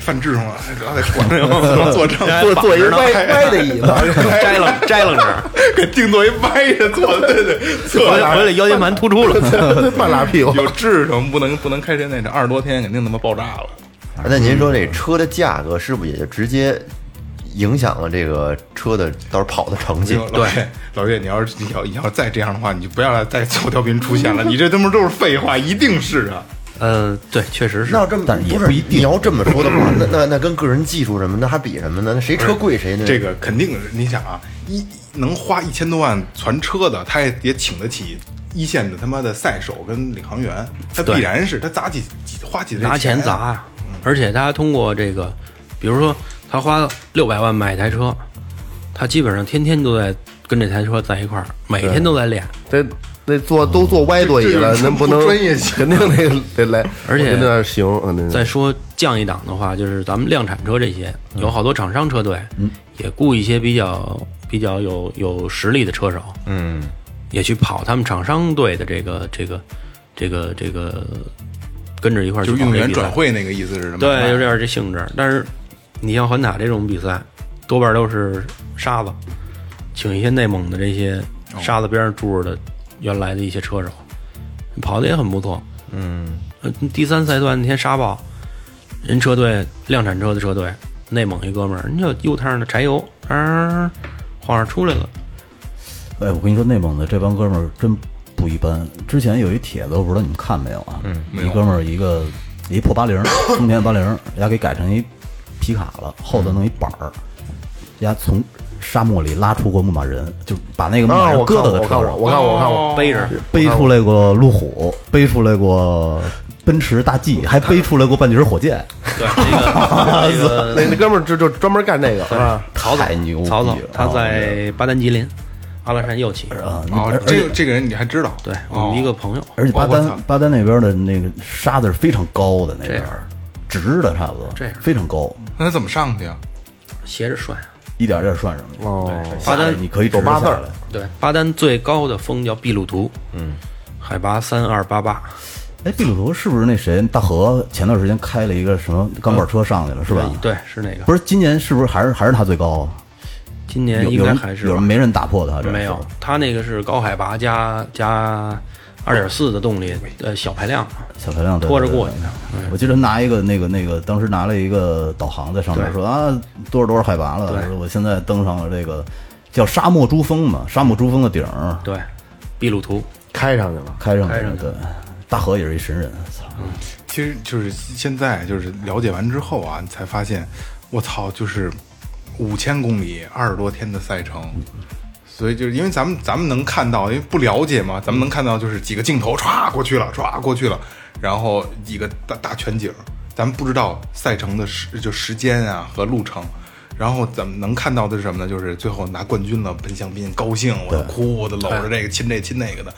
犯痔疮了，然后在床上坐正，
坐坐一歪歪的椅子，
摘了摘了着，
给定做一歪的坐，对 对，侧
回来回来腰间盘突出了。
半拉屁股。
有痔疮不能不能开时间内长，二十多天肯定他妈爆炸了。
那您说这车的价格是不是也就直接影响了这个车的到时候跑的成绩？
老岳，老岳，你要是你要你要再这样的话，你就不要再小调频出现了，你这他妈都是废话，一定是啊。
呃，对，确实是
那。要这么，
但也
不
不一定
你要这么说的话，那那那跟个人技术什么，那还比什么呢？那谁车贵谁那
这个肯定是，你想啊，一能花一千多万传车的，他也也请得起一线的他妈的赛手跟领航员，他必然是他砸几几花几这
拿钱
钱
砸呀，而且他通过这个，比如说他花六百万买一台车，他基本上天天都在跟这台车在一块儿，每天都在练。
这那坐都坐歪座椅了，那不能
专业性
肯定得得来，
而且
那行，
再说降一档的话，就是咱们量产车这些，有好多厂商车队，也雇一些比较比较有有实力的车手，
嗯，
也去跑他们厂商队的这个这个这个这个，跟着一块儿去
就运动员转会那个意思是什么？
对，有点这性质。但是你像环塔这种比赛，多半都是沙子，请一些内蒙的这些沙子边上住着的原来的一些车手，跑的也很不错。嗯，第三赛段那天沙暴，人车队量产车的车队，内蒙一哥们儿，人家 U 趟的柴油，啊，晃上出来了。
哎，我跟你说，内蒙的这帮哥们儿真不一般。之前有一帖子，我不知道你们看没有啊？嗯，一哥们儿一个一破八零，丰田八零，人家给改成一皮卡了，后头弄一板儿，人家从沙漠里拉出过牧马人，就把那个牧马
啊，
人
我看过，
搁到他车上，
我看，我看，我。
背着，
背出来过路虎，背出来过奔驰大 G，还背出来过半截火箭，
对，那个那
那那哥们儿就就专门干这个啊，
曹操
太牛了
曹操，他
哦
在巴丹吉林阿拉善右旗。
啊，
哦，这个这个人你还知道？
对我们一个朋友，
而且巴丹巴丹那边的那个沙子是非常高的，那边直的差不多，
这
非常高，
那他怎么上去啊？
斜着涮。
一点点算什么。
哦，
巴丹你可以
走八字儿
直着下来。
对，巴丹最高的峰叫秘鲁图，嗯，海拔三二八八，
哎，秘鲁图是不是那谁大河前段时间开了一个什么钢管车上去了，是吧？
对，是那个。
不是，今年是不是还是还是他最高啊？
今年应该还是
有人没人打破他，这
没有
是，
他那个是高海拔加加二点四的动力，呃，小排量，
小排量
拖着过去
我记得拿一个那个那个，当时拿了一个导航在上面说啊多少多少海拔了，说我现在登上了这个叫沙漠珠峰嘛，沙漠珠峰的顶儿。
对，秘鲁图，
开上去了。
开上去了，
开上去
对，大河也是一神人，操，
其实就是现在就是了解完之后啊，你才发现，我操，就是五千公里二十多天的赛程，所以就是因为咱们咱们能看到，因为不了解嘛，咱们能看到就是几个镜头歘过去了，歘过去了，然后一个大大全景，咱们不知道赛程的时就时间啊和路程。然后咱们能看到的是什么呢？就是最后拿冠军了，奔香槟，高兴，我就哭，我就搂着这个亲这亲那个的，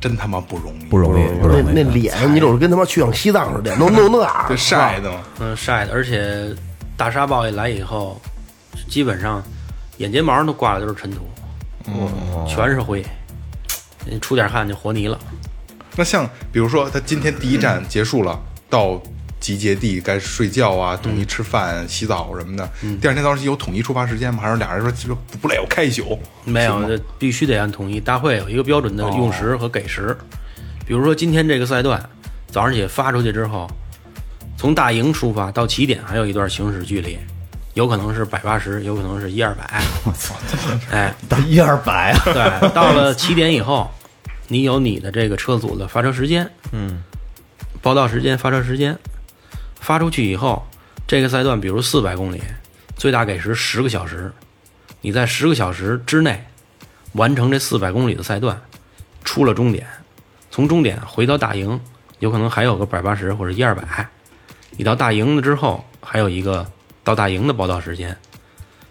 真他妈不容易，
不容易，不容易。
那那脸，你瞅跟他妈去趟西藏似的，脸都弄那
晒的嘛。
嗯，晒的，而且大沙暴一来以后，基本上眼睫毛都挂的都是尘土，全是灰，你出点汗就和泥了。
那像比如说，他今天第一站结束了，到集结地该睡觉啊，统一吃饭、洗澡什么的。第二天早上有统一出发时间吗？还是俩人说其实不累，我开一宿？
没有，必须得按统一。大会有一个标准的用时和给时，比如说今天这个赛段，早上起发出去之后，从大营出发到起点还有一段行驶距离，有可能是百八十，有可能是一二百。我操！哎，
到一二百啊，
对，到了起点以后，你有你的这个车组的发车时间，嗯，报到时间、发车时间，发出去以后，这个赛段比如四百公里，最大给时十个小时，你在十个小时之内完成这四百公里的赛段，出了终点，从终点回到大营，有可能还有个百八十或者一二百，你到大营了之后，还有一个到大营的报到时间，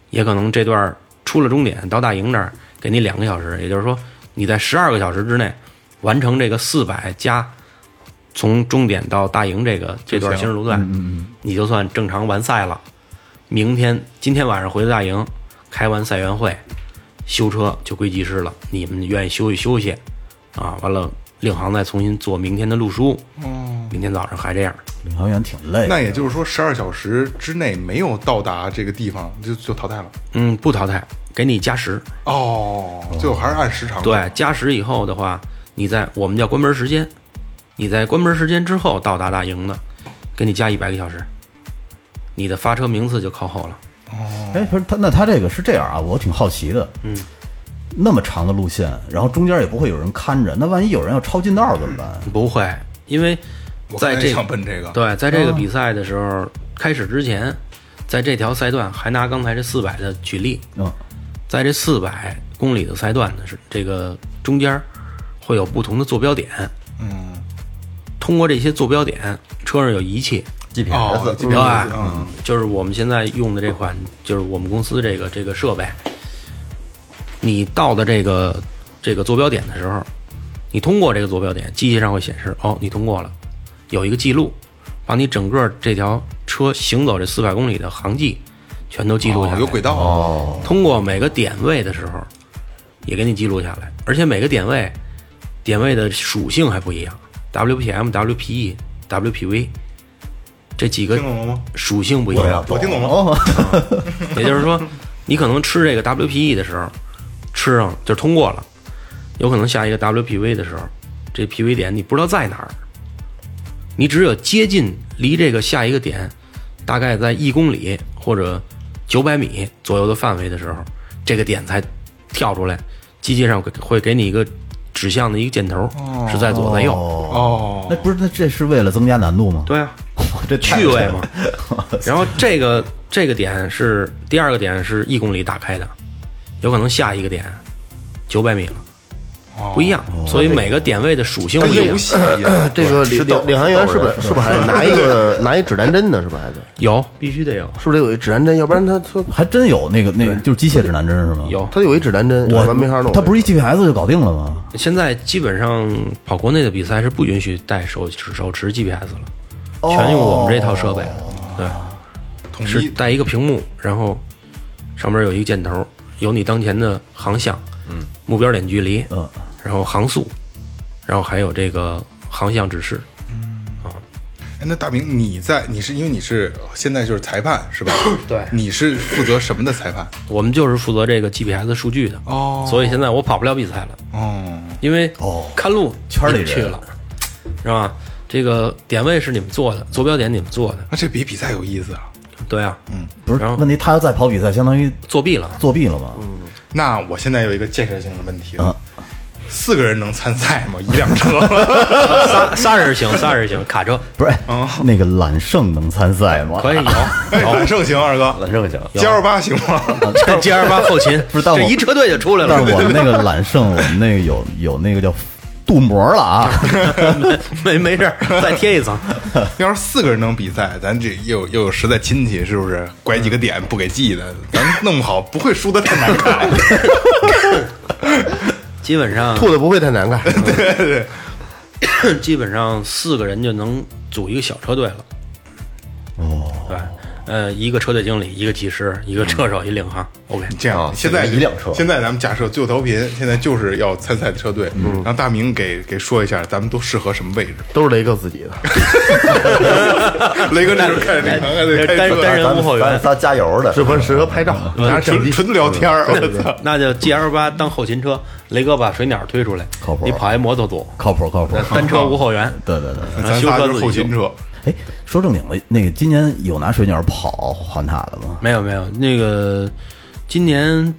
也可能这段儿出了终点到大营那儿给你两个小时，也就是说你在十二个小时之内完成这个四百加从终点到大营这个这段行驶路段，你就算正常完赛了。明天今天晚上回大营，开完赛员会，修车就归技师了。你们愿意休息休息，啊，完了领航再重新做明天的路书。哦，明天早上还这样。
领航员挺累。
那也就是说，十二小时之内没有到达这个地方，就就淘汰了。
嗯，不淘汰，给你加时。
哦，最后还是按时长。
对，加时以后的话，你在我们叫关门时间，你在关门时间之后到达大营的，给你加一百个小时，你的发车名次就靠后了。
哦哎，不是他，那他这个是这样啊，我挺好奇的。嗯，那么长的路线，然后中间也不会有人看着，那万一有人要超近道怎么办？
不会，因为在这
想奔这个。
对，在这个比赛的时候、开始之前，在这条赛段还拿刚才这四百的举例，
嗯，
在这四百公里的赛段呢，是这个中间会有不同的坐标点。嗯，通过这些坐标点，车上有仪器
，GPS，、
哦，
对，嗯，就是我们现在用的这款，就是我们公司这个这个设备。你到的这个这个坐标点的时候，你通过这个坐标点，机器上会显示哦，你通过了，有一个记录，把你整个这条车行走这四百公里的航迹全都记录下来。
哦有轨道。哦，
通过每个点位的时候，也给你记录下来，而且每个点位点位的属性还不一样，WPM、WPE、WPV 这几个
听懂了吗？
属性不一样。
我听懂了。
哦，
也就是说，你可能吃这个 WPE 的时候，吃上就通过了，有可能下一个 WPV 的时候，这 PV 点你不知道在哪儿，你只有接近离这个下一个点大概在一公里或者九百米左右的范围的时候，这个点才跳出来，机器上会会给你一个指向的一个箭头，是在左在右。
哦，
那不是那这是为了增加难度吗？
对啊，
这
趣味嘛。然后这个这个点是第二个点是一公里打开的，有可能下一个点九百米了，不一样。所以每个点位的属性不一样。
这个领领领航员是不是是不是还得 拿一个拿一指南针呢？是不是还得？
有，必须得有。
是不是得有一指南针？要不然他他
还真有那个那个就是机械指南针是吗？
有，
他有一指南针，
我
们没法弄。
他不是一 GPS 就搞定了吗？
现在基本上跑国内的比赛是不允许带手手持 GPS 了，全用我们这套设备。对，是带一个屏幕，然后上面有一个箭头，有你当前的航向，嗯，目标点距离，
嗯，
然后航速，然后还有这个航向指示。
哎那大明，你在你是因为你是现在就是裁判是吧？
对
你是负责什么的裁判？
我们就是负责这个 GPS 数据的
哦
所以现在我跑不了比赛了，
哦，
因为
哦
看路
圈里
去了，是吧？这个点位是你们做的，坐标点你们做的，
那这比比赛有意思啊！
对啊，嗯，
不是
然后
问题，他要再跑比赛，相当于
作弊了。
作弊了嘛？
那我现在有一个建设性的问题四个人能参赛吗？一辆车？
仨仨人行，仨人行，卡车
不是，嗯那个揽胜能参赛吗？
可以有。
哎，揽胜行，二哥，
揽胜行
，，G 二八行吗？
这 G 二八后勤，
不是但我
这一车队就出来了。
但是我们那个揽胜，我们那个有有那个叫镀膜了啊，
没没事，再贴一层。
要是四个人能比赛，咱这又又有实在亲戚，是不是？拐几个点不给记的，咱弄不好不会输的太难看。
基本上
吐的不会太难看。
对对对基本上四个人就能组一个小车队了。哦，对，呃，一个车队经理，一个技师，一个车手，一领航。OK，
这样，
啊
现在
一辆车。
现在咱们假设最后调频，现在就是要参赛的车队，让大明给给说一下，咱们都适合什么位置？
都是雷哥自己的，
雷哥那时候开着领航还得开车，
单单人
咱
无后援
咱仨加油的，
适合适合拍照，拿。
纯纯聊天儿，我操！
那就 G L 八当后勤车，雷哥把水鸟推出来
靠，谱。
你跑一摩托组，
靠谱靠谱。
单车无后援。
对对对，
咱仨就是后勤车，
哎，说正经的，那个今年有拿水鸟跑环塔的吗？
没有没有，那个今年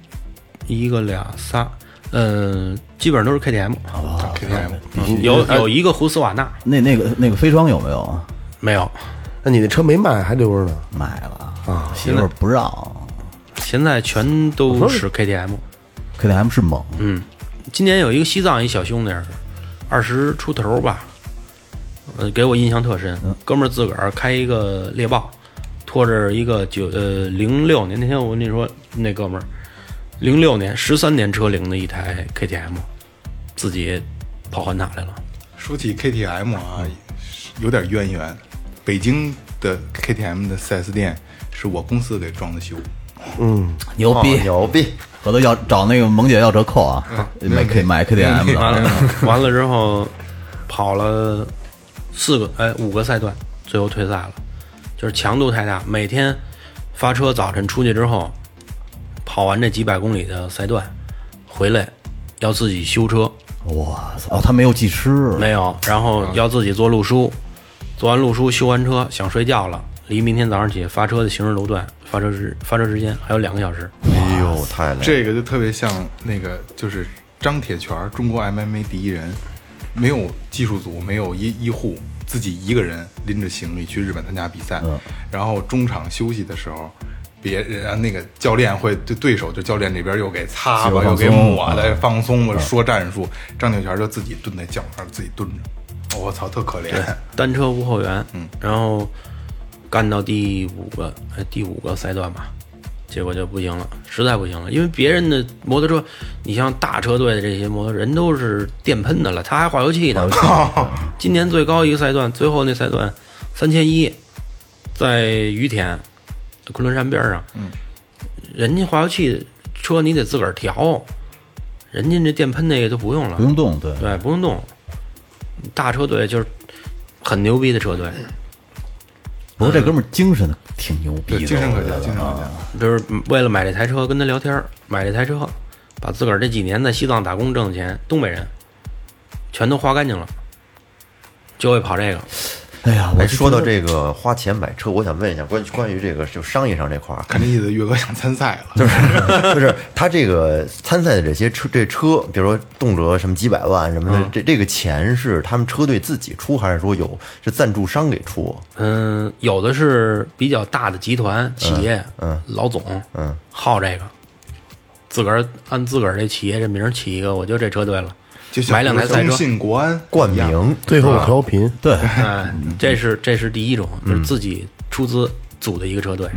一个俩仨，嗯，基本上都是 KTM，啊
KTM
有有一个胡斯瓦纳
那那个那个飞霜有没有啊？
没有，
那你那车没卖还留着呢？
买了啊，媳妇儿不让。
现在全都是 KTM。
KTM 是猛，
嗯，今年有一个西藏一小兄弟，二十出头吧，呃，给我印象特深。哥们儿自个儿开一个猎豹，拖着一个九呃零六年那天我跟你说那哥们儿，零六年十三年车龄的一台 KTM，自己跑环塔来了。
说起 KTM 啊，有点渊源。北京的 KTM 的 4S 店是我公司给装的修，
嗯
牛逼！
牛逼！
回头要找那个萌姐要折扣啊，买 K 买 KTM 的。
完了之后，跑了四个哎五个赛段，最后退赛了，就是强度太大。每天发车早晨出去之后，跑完这几百公里的赛段，回来要自己修车，
哇操！哦，他没有技师，
没有，然后要自己做路书，做完路书修完车想睡觉了，离明天早上起发车的行驶路段发车时发车时间还有两个小时。
哎呦，太累了！
这个就特别像那个，就是张铁泉，中国 MMA 第一人，没有技术组，没有医医护，自己一个人拎着行李去日本参加比赛，然后中场休息的时候。别人然后那个教练会对对手，就教练这边又给擦吧，又给抹的，放松吧，说战术。张铁泉就自己蹲在脚上，自己蹲着。我、操，特可怜。
单车无后援，嗯，然后干到第五个哎第五个赛段吧，结果就不行了，实在不行了，因为别人的摩托车，你像大车队的这些摩托人都是电喷的了，他还化油器呢。今年最高一个赛段，最后那赛段三千一，在于田昆仑山边上，嗯，人家化油器车你得自个儿调，人家这电喷那个就不用了，
不用动，对，
对，不用动。大车队就是很牛逼的车队，
不过这哥们儿精神挺牛逼
对，
的，
精神可嘉，精神可嘉。
就是为了买这台车跟他聊天儿，买这台车，把自个儿这几年在西藏打工挣的钱，东北人全都花干净了，就会跑这个。
哎呀，我
哎，说到这个花钱买车，我想问一下关于关于这个就商业上这块儿，
看这意思，岳哥想参赛了。
就是 就是他这个参赛的这些车，这车，比如说动辄什么几百万什么的，这这个钱是他们车队自己出，还是说有是赞助商给出？
嗯，有的是比较大的集团企业，
嗯。
老总，
嗯，
好这个，自个儿按自个儿这企业这名儿起一个，我就这车队了，
就
买两台赛车，
信国安
冠名，
最后调频，
对，
哎，这是这是第一种，就是自己出资组的一个车队。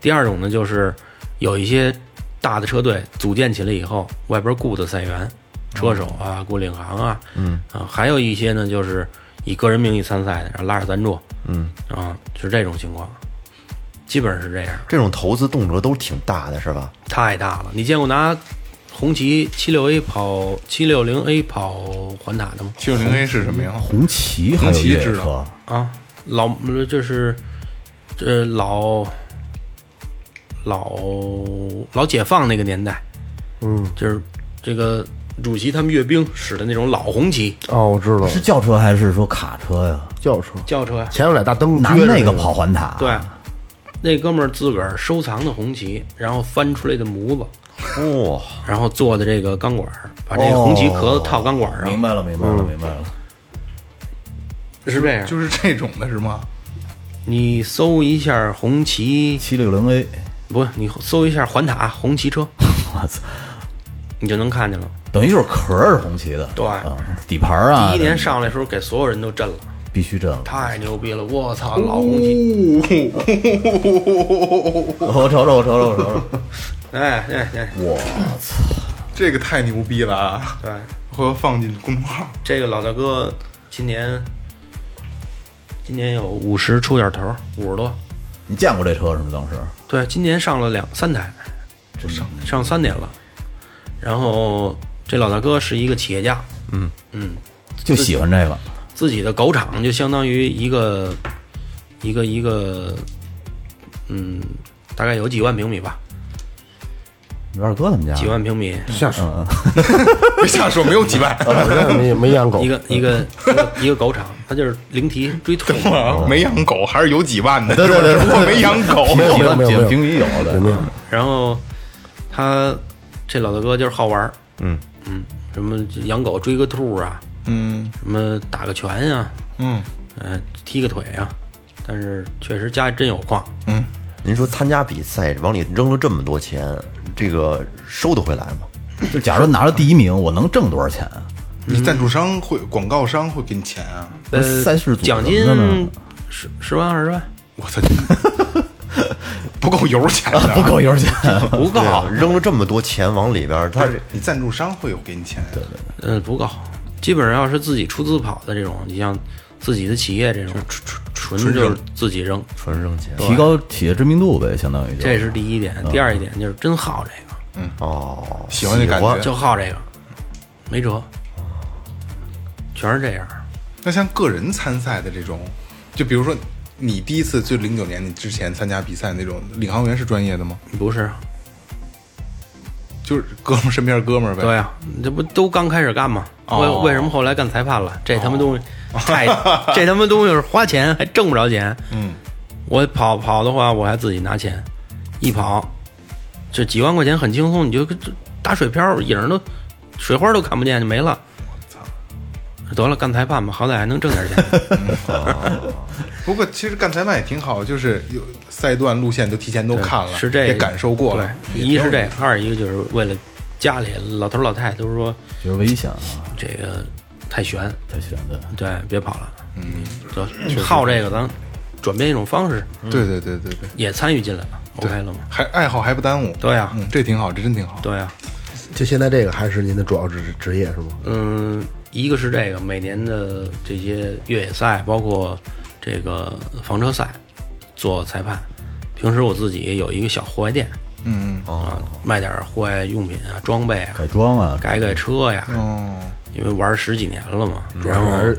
第二种呢，就是有一些大的车队组建起来以后，外边雇的赛员、车手啊、雇领航啊，嗯啊，还有一些呢，就是以个人名义参赛的，然后拉着赞助，
嗯
啊，是这种情况，基本上是这样。
这种投资动辄都挺大的，是吧？
太大了，你见过拿红旗七六 A 跑七六零 A 跑环塔的吗？
七六零 A 是什么呀？
红旗还有
红旗
越野车。
知道，
啊，老就是这老老老解放那个年代，
嗯，
就是这个主席他们阅兵使的那种老红旗。
哦，我知道了，
是轿车还是说卡车呀？
轿车，
轿车。呀，
前有俩大灯
拿
撅着个
那个。跑环塔，
对，那哥们儿自个儿收藏的红旗，然后翻出来的模子，
哇，
然后做的这个钢管儿，把这个红旗壳子套钢管上，
明白了，明白了，明白了。
是这样。
就是这种的是吗？
你搜一下红旗，
七六零 A，
不，你搜一下环塔红旗车，
我操，
你就能看见了。
等于就是壳儿是红旗的，
对
啊，底盘啊，
第一年上来的时候，给所有人都震了，
必须震了。
太牛逼了！我操，老红旗！
我瞅瞅，我瞅瞅，我瞅瞅，
哎哎哎，
我操，
这个太牛逼了啊！
对，
回头放进公众号。
这个老大哥今年今年有五十出点头，五十多。
你见过这车是吗？当时？
对，今年上了两三台，上上三年了。然后这老大哥是一个企业家，嗯。嗯。
就喜欢这个，
自己的狗场就相当于一个一个一个，嗯，大概有几万平米吧，
你二哥他们家。
几万平米，
下手，
别瞎说，没有几万，
没没养狗。
一，个一个一个一个狗场，它就是灵缇追兔子。
没养狗还是有几万的，
对对对
只不过没养狗。
没有
几万几
没有没有。
万平米有的，
没有，
然后他这老大哥就是好玩儿，
嗯。
嗯，什么养狗追个兔啊，
嗯。
什么打个拳呀、
嗯，
呃，踢个腿呀、但是确实家里真有矿，
您说参加比赛往里扔了这么多钱，这个收得回来吗？
就假如拿了第一名，我能挣多少钱啊？
你赞助商会、广告商会给你钱啊？
呃，
赛事组
奖金十十万二十万
我操，不够油钱的，
不够油钱，
不够，
啊，扔了这么多钱往里边儿，他
你赞助商会有给你钱，对对，
呃，不够。基本上要是自己出资跑的这种，你像自己的企业这种，纯纯就是自己扔，
纯扔钱。
提高企业知名度呗，相当于
这是第一点。第二一点就是真好这个，嗯。
哦，
喜欢。这感觉。
就好这个，没辙，全是这样。
那像个人参赛的这种，就比如说你第一次就零九年你之前参加比赛那种，领航员是专业的吗？
不是，
就是哥们儿身边哥们儿呗。
对呀、这不都刚开始干吗？
哦
为为什么后来干裁判了？这他妈东西 太，这他妈东西是花钱还挣不着钱。
嗯，
我跑跑的话，我还自己拿钱，一跑这几万块钱很轻松，你就这打水漂，影儿都水花都看不见就没了。操得了，干裁判吧，好歹还能挣点钱。
不过其实干裁判也挺好，就是有赛段路线都提前都看了，
是这个
也感受过了。
对，一是这个，二一个就是为了家里老头老太太都是说
就是危险啊，
这个太悬，
太悬的。
对，别跑了。嗯，得好这个，咱转变一种方式，
对对对对对，
也参与进来了，OK 了吗？
还爱好还不耽误。
对呀、
嗯，这挺好，这真挺好。
对呀、
就现在这个还是您的主要职职业是吗？
嗯，一个是这个每年的这些越野赛，包括这个房车赛，做裁判。平时我自己有一个小户外店
嗯
啊，卖点户外用品啊、装备啊，
改装啊，
改改车呀，
嗯哦，
因为玩十几年了嘛，然后
还是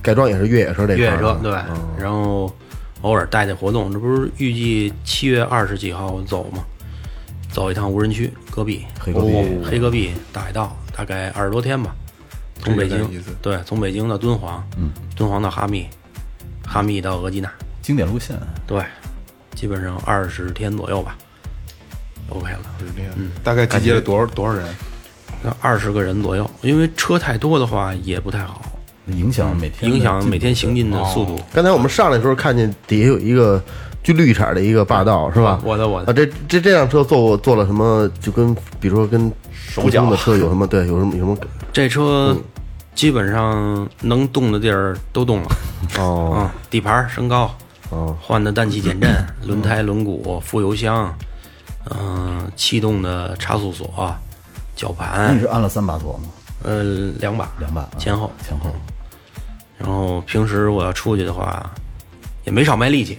改装也是越野车这块
越野车对，然后偶尔带带活动，这不是预计七月二十几号走吗？走一趟无人区戈壁，
黑戈壁。
黑戈壁大海道，大概二十多天吧。从北京对，从北京到敦煌，嗯，敦煌到哈密，哈密到额济纳，
经典路线，
对，基本上二十天左右吧，OK 了。
嗯，大概集结了多少多少人？
那二十个人左右，因为车太多的话也不太好，
影响每天
影响每天行进的速度。
刚才我们上来的时候看见底下有一个就绿色的一个霸道是吧？
我的我的。
啊，这这这辆车做过做了什么？就跟比如说跟普通的车有什么对有什么有什么
这车基本上能动的地儿都动了。
哦。
嗯，底盘升高，
哦。
换的氮气减震，轮胎、轮毂、副油箱，嗯、气动的差速锁，绞盘。
你，是按了三把锁吗？
呃，两把，
两把啊。
前后。
前后，
然后平时我要出去的话，也没少卖力气，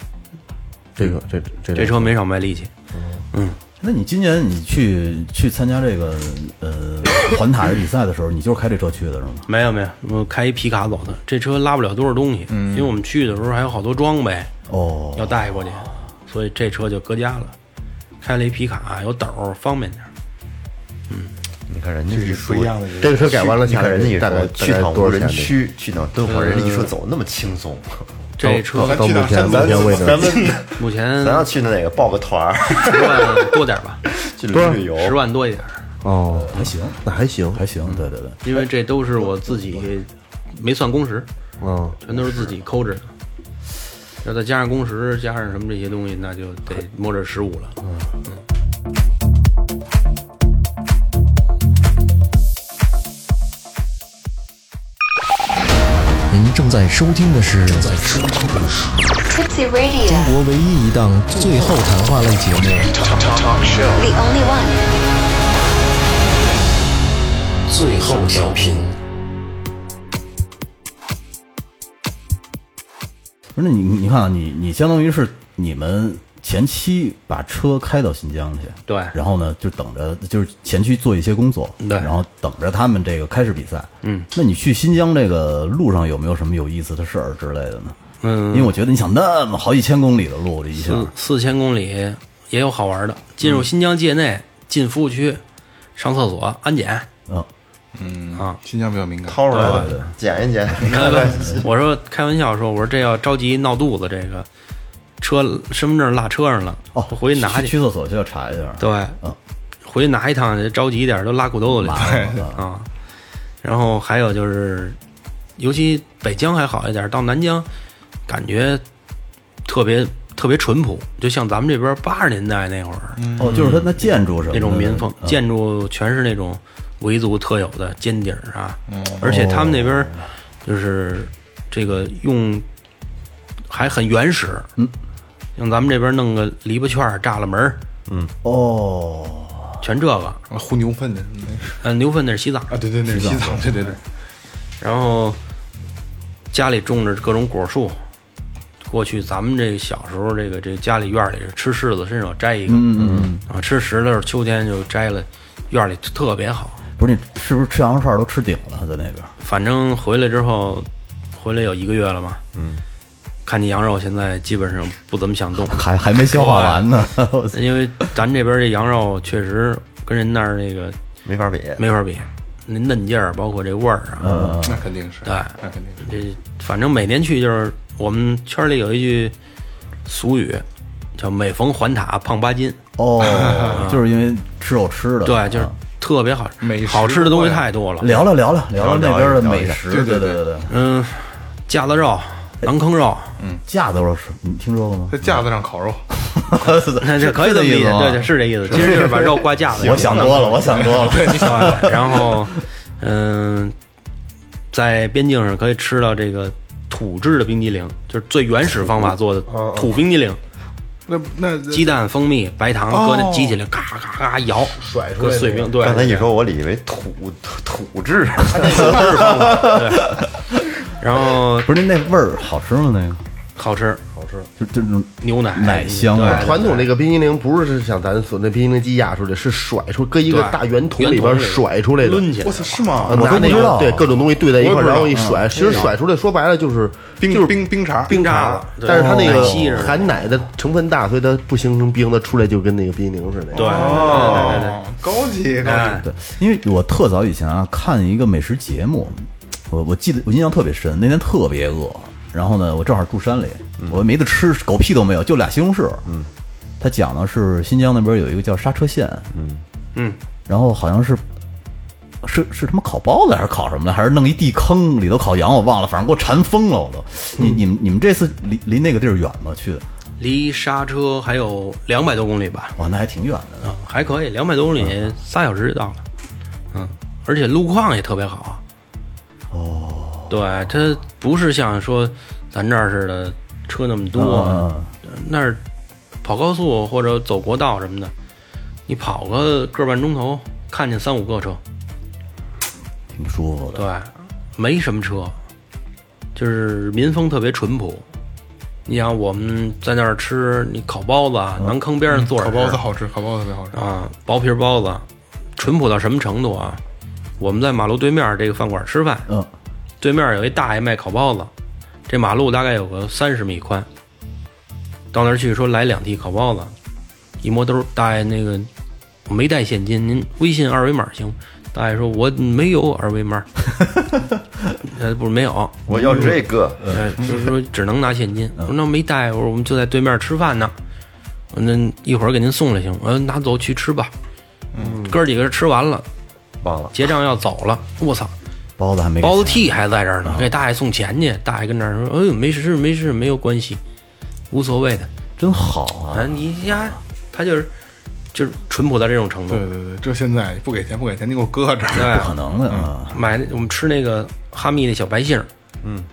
这个这这
这车没少卖力气。
那你今年你去去参加这个呃 环塔的比赛的时候，你就是开这车去的是吗？
没有没有，我开一皮卡走的，这车拉不了多少东西，因为我们去的时候还有好多装备
哦，
要带过去，所以这车就搁家了。开了一皮卡，有斗儿，方便点儿。
你看人家一
一样的。
这个车改完了
你
下来
看人家一
大概
说去趟无人
多少钱？
区，去趟敦煌，人家一说走那么轻松，
这车
到目前目前为止，
目前
咱要去的哪个报个团儿，
十万 多点儿吧，
去旅旅游，
十万多一点儿，
哦，
还行，
那还行，
还行，对对对。
因为这都是我自己没算工时，
嗯，
全都是自己抠着的。要再加上工时，加上什么这些东西，那就得摸着十五了。
您正在收听的是正在收听的是
Tipsy Radio,
中国唯一一档最后谈话类节目
the only one.
《最后调频》。
不是，那你你看啊，你你相当于是你们前期把车开到新疆去，
对。
然后呢就等着就是前期做一些工作，
对。
然后等着他们这个开始比赛。
嗯，
那你去新疆这个路上有没有什么有意思的事儿之类的呢？
嗯，
因为我觉得你想那么好几千公里的路，这一下。
四四千公里也有好玩的。进入新疆界内，进服务区，上厕所安检。
嗯，
嗯。
啊。
新疆比较敏感。
掏出来检一捡，
我说开玩笑说，我说这要着急闹肚子，这个车身份证落车上了，
哦，
回去拿
去
去。
厕所就要查一下。
对，
嗯
回去拿一趟去，着急一点都拉裤兜子里
了
啊。然后还有就是，尤其北疆还好一点，到南疆感觉特别特别淳朴，就像咱们这边八十年代那会儿、
哦，就是它那建筑什么
那种民风，
嗯
建筑全是那种维族特有的尖顶儿啊，
嗯
而且他们那边就是这个用还很原始，
嗯，
像咱们这边弄个篱笆圈儿栅栏门儿，
哦，
全这个。
啊糊牛粪的那是
呃，牛粪那是西藏，
啊，对对，那是西藏，对对对。
然后家里种着各种果树。过去咱们这小时候，这个这家里院里吃柿子，伸手摘一个，
嗯嗯，
啊，吃石榴，秋天就摘了，院里特别好。
不是你是不是吃羊肉串都吃顶了在那边？
反正回来之后，回来有一个月了嘛，嗯，看见羊肉现在基本上不怎么想动，
还还没消化完呢。
因为咱这边这羊肉确实跟人那儿那个
没法比。
没法比，那嫩劲儿，包括这味儿啊，
嗯，
那肯定是，
对
那肯定是。
这反正每年去就是我们圈里有一句俗语，叫“每逢环塔胖八斤
哦，就是因为吃肉吃”，的。
对，就是
啊
特别好，
美食
好吃的东西太多了。
聊聊聊聊聊聊那边的美食，
对对对
对对对。
嗯，架子肉、馕坑肉，嗯
架子肉是你听说过吗？
在架子上烤肉，
那这可以这么理解，对对，是这意思。其实就是把肉挂架子上。
我想多了，我想多了。
对你想，然后，嗯，在边境上可以吃到这个土制的冰激凌，就是最原始方法做的土冰激凌，
那那
鸡蛋、蜂蜜、白糖搁那机器里咔咔咔摇，
甩出来
碎冰。对，
刚才你说，我以为土土土质，
然后
不是那那味儿好吃吗？那个？
好吃，好吃。
就这种
牛奶。
奶香啊。
传统那个冰激凌不是像咱所那冰激凌机压出来，是甩出搁一个大圆桶里边甩出来的。
抡起来
我。操，是吗？
啊？拿那
我都不知道。
个对各种东西兑在一块然后一甩，其实甩出来说白了就是
冰
就是
冰冰碴，
冰碴
碴子，
但是它那个含奶的成分大，所以它不形成冰，它出来就跟那个冰激凌似的。
对，
哦，高级高
哎。
级。
对，因为我特早以前啊看一个美食节目，我我记得我印象特别深，那天特别饿，然后呢我正好住山里，我没得吃，狗屁都没有，就俩西红柿。嗯，他讲的是新疆那边有一个叫刹车县，嗯
嗯，
然后好像是。是是他妈烤包子还是烤什么的？还是弄一地坑里头烤羊？我忘了，反正给我馋疯了，我都。你你们你们这次离离那个地儿远吗？去的？
离刹车还有两百多公里吧，
哇，那还挺远的呢。
啊，还可以，两百多公里，仨小时就到了。嗯，而且路况也特别好。哦，对，它不是像说咱这儿似的车那么多，
嗯
那儿跑高速或者走国道什么的，你跑个个半钟头，看见三五个车，
挺舒服的。
对，没什么车，就是民风特别淳朴。你想我们在那儿吃你烤包子，啊，馕坑边上坐着
烤包子好吃，烤包子特别好吃。
啊，薄皮包子，淳朴到什么程度啊？我们在马路对面这个饭馆吃饭，
嗯，
对面有一大爷卖烤包子，这马路大概有个三十米宽。到那儿去说来两屉烤包子，一摸兜，大爷那个我没带现金，您微信二维码行？大爷说我没有二维码，呃，不是没有，
我要这个，
呃，就是说只能拿现金。我说那没带，我说我们就在对面吃饭呢，那一会儿给您送来行？我说拿走去吃吧。嗯，哥几个吃完了，
忘了，
结账要走了，我操，
包子还没
包子
钱
T 还在这儿呢，给大爷送钱去。大爷跟那儿说：“哎呦，没事没事，没有关系，无所谓的。
真好啊！
啊，你家，他就是就是淳朴到这种程度
对。对对，这现在不给钱不给钱，你给我搁这儿。
对，
不可能的啊！
买那我们吃那个哈密那小白杏，嗯，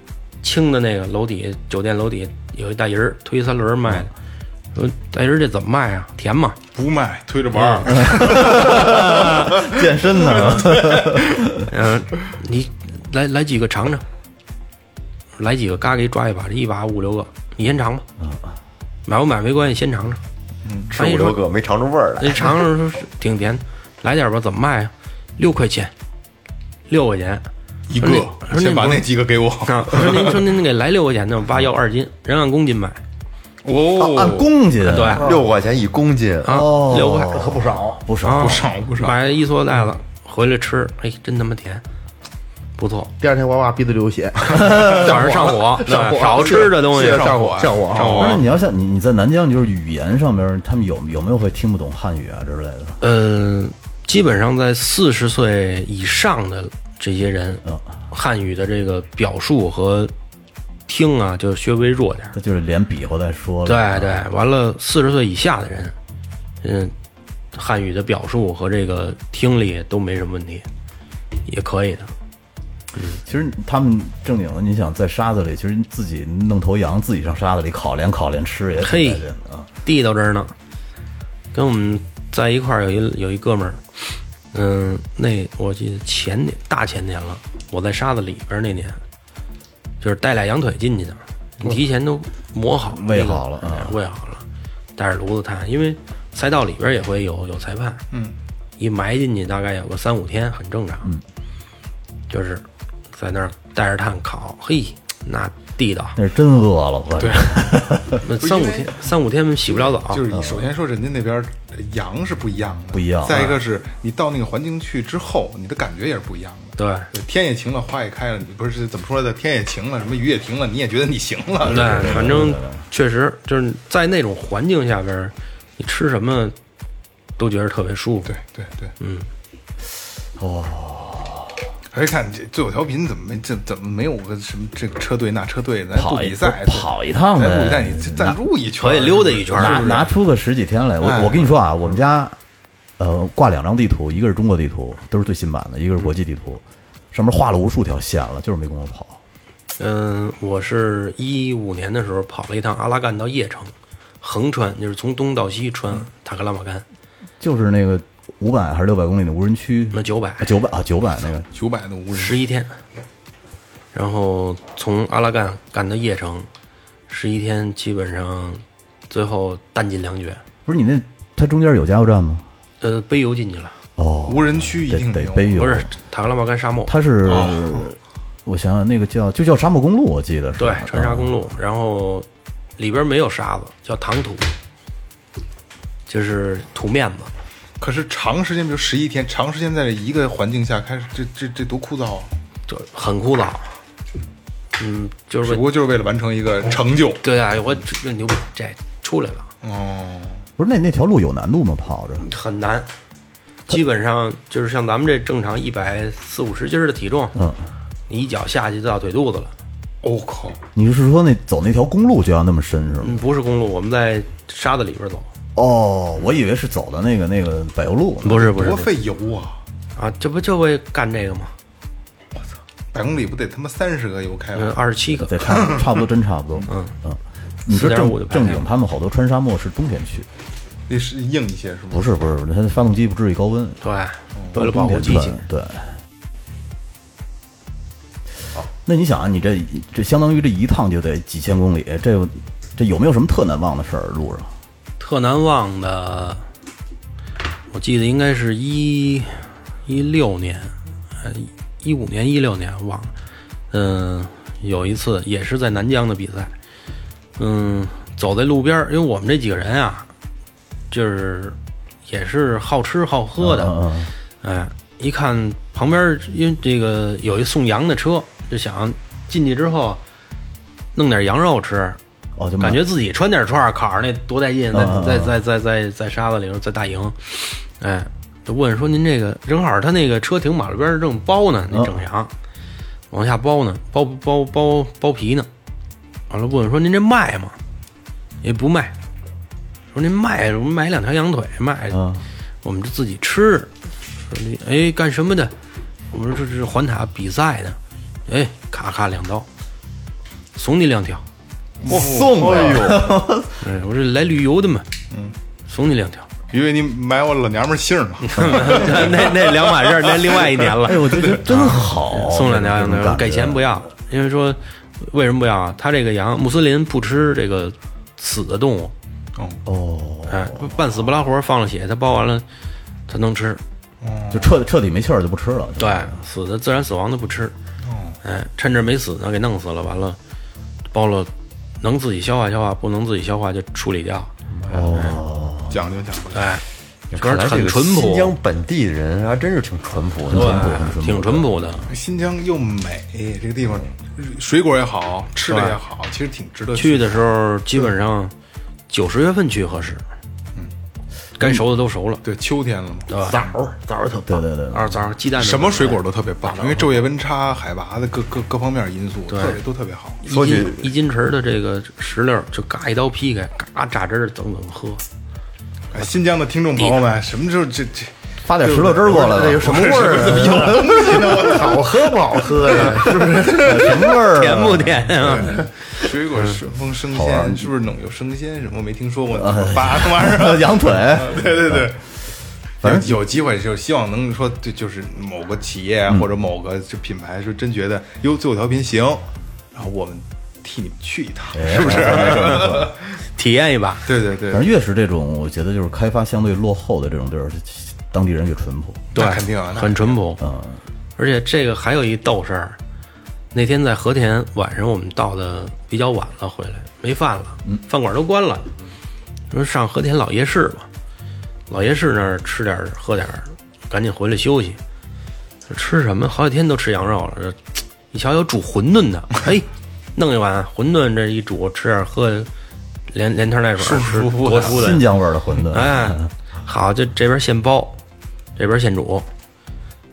青的那个楼底下酒店楼底有一大人儿推三轮儿卖的，说大人儿这怎么卖啊？甜吗？
不卖，推着玩儿。
健身呢？
嗯，你来来几个尝尝，来几个嘎给抓一把，这一把五六个，你先尝吧。买不买没关系，先尝尝。
吃五六个没尝出味儿来。
你尝尝说挺甜，来点吧，怎么卖啊？六块钱，六块钱。
一个
说那
先把那几个给我。
啊，我说您说您给来六块钱的，我爸要二斤，人按公斤买
哦，
按公斤
对。
六块钱一公斤，
啊，
哦，
六块
可不少，不少
啊，
不少不少。
买一塑料袋子回来吃，哎，真他妈甜，不错，
第二天哇哇鼻子流血，
早上上火，
上火
少吃这东西
上火
火
上火
上火
不是你要像你你在南疆，就是语言上边，他们有有没有会听不懂汉语啊之类的？
嗯，基本上在四十岁以上的这些人，
嗯。
汉语的这个表述和听啊，就稍微弱点儿。
他就是连比划带说了。
对对，完了，四十岁以下的人，嗯，汉语的表述和这个听力都没什么问题，也可以的。
嗯其实他们正经的，你想在沙子里，其实自己弄头羊，自己上沙子里烤连烤连吃也挺
嘿
带劲的啊。
地道这儿呢，跟我们在一块儿有一有一哥们儿，嗯，那我记得前年大前年了，我在沙子里边儿那年，就是带俩羊腿进去的，你提前都磨好
喂好了
喂好了，带着炉子炭，因为赛道里边也会有有裁判，
嗯，
一埋进去大概有个三五天，很正常，嗯，就是在那儿带着炭烤，嘿，那地道，
那是真饿了，我
对，
那三五天三五天洗不了澡，
就是你首先说人家那边羊是不一样的，
不一样
再一个是你到那个环境去之后，你的感觉也是不一样的。
对。
天也晴了，花也开了，你不是怎么说的？天也晴了，什么雨也停了，你也觉得你行了。
对，反正确实就是在那种环境下边，你吃什么都觉得特别舒服。
对对对，
嗯，
哦。哎看这最后调频怎么没这怎么没有个什么这个车队那车队咱不
跑一
比赛
跑一趟呗
咱不比赛你赞助一圈
可以溜达一圈
拿拿出个十几天来，我
哎
我跟你说啊，我们家呃挂两张地图，一个是中国地图，都是最新版的，一个是国际地图，上面画了无数条线了，就是没工夫跑。
嗯，我是一五年的时候跑了一趟阿拉干到叶城，横穿就是从东到西穿塔克拉玛干，
就是那个五百还是六百公里的无人区，
那九百。
啊九百啊九百那个，
九百的无人
十一天，然后从阿拉干干到叶城，十一天基本上最后弹尽粮绝，
不是你那它中间有加油站吗？
呃，背油进去了，
哦，
无人区一定
得背油，
不是塔克拉玛干沙漠，
它是
哦
我想想那个叫就叫沙漠公路，我记得是
对，川沙公
路。
路，然后里边没有沙子，叫糖土，就是土面子。
可是长时间，比如十一天，长时间在这一个环境下开始，这这这多枯燥啊！
就很枯燥。嗯，就是为
只不过就是为了完成一个成就。
对啊，我这牛逼，这出来了，
哦，
不是那那条路有难度吗？跑着
很难。基本上就是像咱们这正常一百四五十斤的体重，
嗯，
你一脚下去就到腿肚子了。
我、靠！
你是说那走那条公路就要那么深是吗？
嗯，不是公路，我们在沙子里边走。
哦，我以为是走的那个那个柏油路。
不是不是
多费油啊！
啊，这不就为干这个吗？
我操百公里不得他妈三十个油开
嗯，
吗？
二十七个。
对，差差不多，真差不多。嗯嗯，你说
4.5
正正经，他们好多穿沙漠是冬天去，
那是硬一些是吗？
不是不是，它的发动机不至于高温，
对，为了保护机器。
对。那你想啊，你这这相当于这一趟就得几千公里，这这有没有什么特难忘的事儿？路上
特难忘的，我记得应该是一一六年，呃，一五年、一六年忘了。嗯、有一次也是在南疆的比赛，嗯，走在路边儿，因为我们这几个人啊，就是也是好吃好喝的，
嗯嗯
哎，一看旁边因为这个有一送羊的车，就想进去之后弄点羊肉吃，
哦，就
感觉自己穿点串儿烤着那多带劲，在在在在在在沙子里头在大营，哎，就问说您这个正好他那个车停马路边儿正包呢，那整羊。往下包呢，包包包包皮呢，完了问说您这卖吗？也不卖，说您卖，我们买两条羊腿卖，
嗯
我们就自己吃。说你哎干什么的？我说这是环塔比赛的，哎，咔咔两刀，送你两条。
我送哎呦，
哎，我是来旅游的嘛，嗯，送你两条。
以为你买我老娘们儿姓呢，
那那两码事儿，那另外一年了。
哎，我觉得真好，
送两条羊腿，给钱不要，因为说为什么不要啊？他这个羊穆斯林不吃这个死的动物，
哦，
哎，半死不拉活，放了血，他包完了，他能吃。
就彻彻底没气儿就不吃了。
对，死的自然死亡的不吃。哎，趁着没死呢，给弄死了，完了包了，能自己消化消化，不能自己消化就处理掉。
哦讲究讲究。
哎，主
看来这个
要很淳
新疆，本地人还真是挺淳朴的。
对，挺淳朴的。
新疆又美，这个地方水果也好，吃的也好，其实挺值得
去。的时候基本上九十月份去合适，嗯，该熟的都熟了，
对，秋天了嘛，
对吧？
枣枣儿特
对对对，
二枣鸡蛋
什么水果都特别棒，因为昼夜温差、海拔的各各各方面因素，
对。
特别都特别好。
一斤一斤池的这个石榴，就嘎一刀劈开，嘎榨汁儿，整整喝。
哎，新疆的听众朋友们，什么时候这这
发点石榴汁儿过来吧，
这有什么味儿啊？有东西呢，我好喝不好喝呀？是不是？
什么味儿啊？
甜不甜啊？
水果顺丰生鲜是不是能有生鲜什么？我没听说过呢，发那玩意儿。
羊腿，
对对对，反正有机会就希望能说，就，就是某个企业啊或者某个就品牌，是真觉得哟，最后调频行，然后我们替你们去一趟，是不是？
体验一把，
对对对
反，正越是这种，我觉得就是开发相对落后的这种地儿，当地人越淳朴。
对肯定啊，
很淳朴。
嗯，
而且这个还有一逗事儿，那天在和田晚上我们到的比较晚了，回来没饭了，饭馆都关了，说上和田老夜市吧，老夜市那儿吃点儿喝点儿，赶紧回来休息。吃什么？好几天都吃羊肉了，这 一瞧有煮馄饨的，哎，弄一碗馄饨，这一煮吃点儿喝，连连汤带水吃，多舒的
新。疆味儿的馄饨，
哎，好，就这边现包，这边现煮，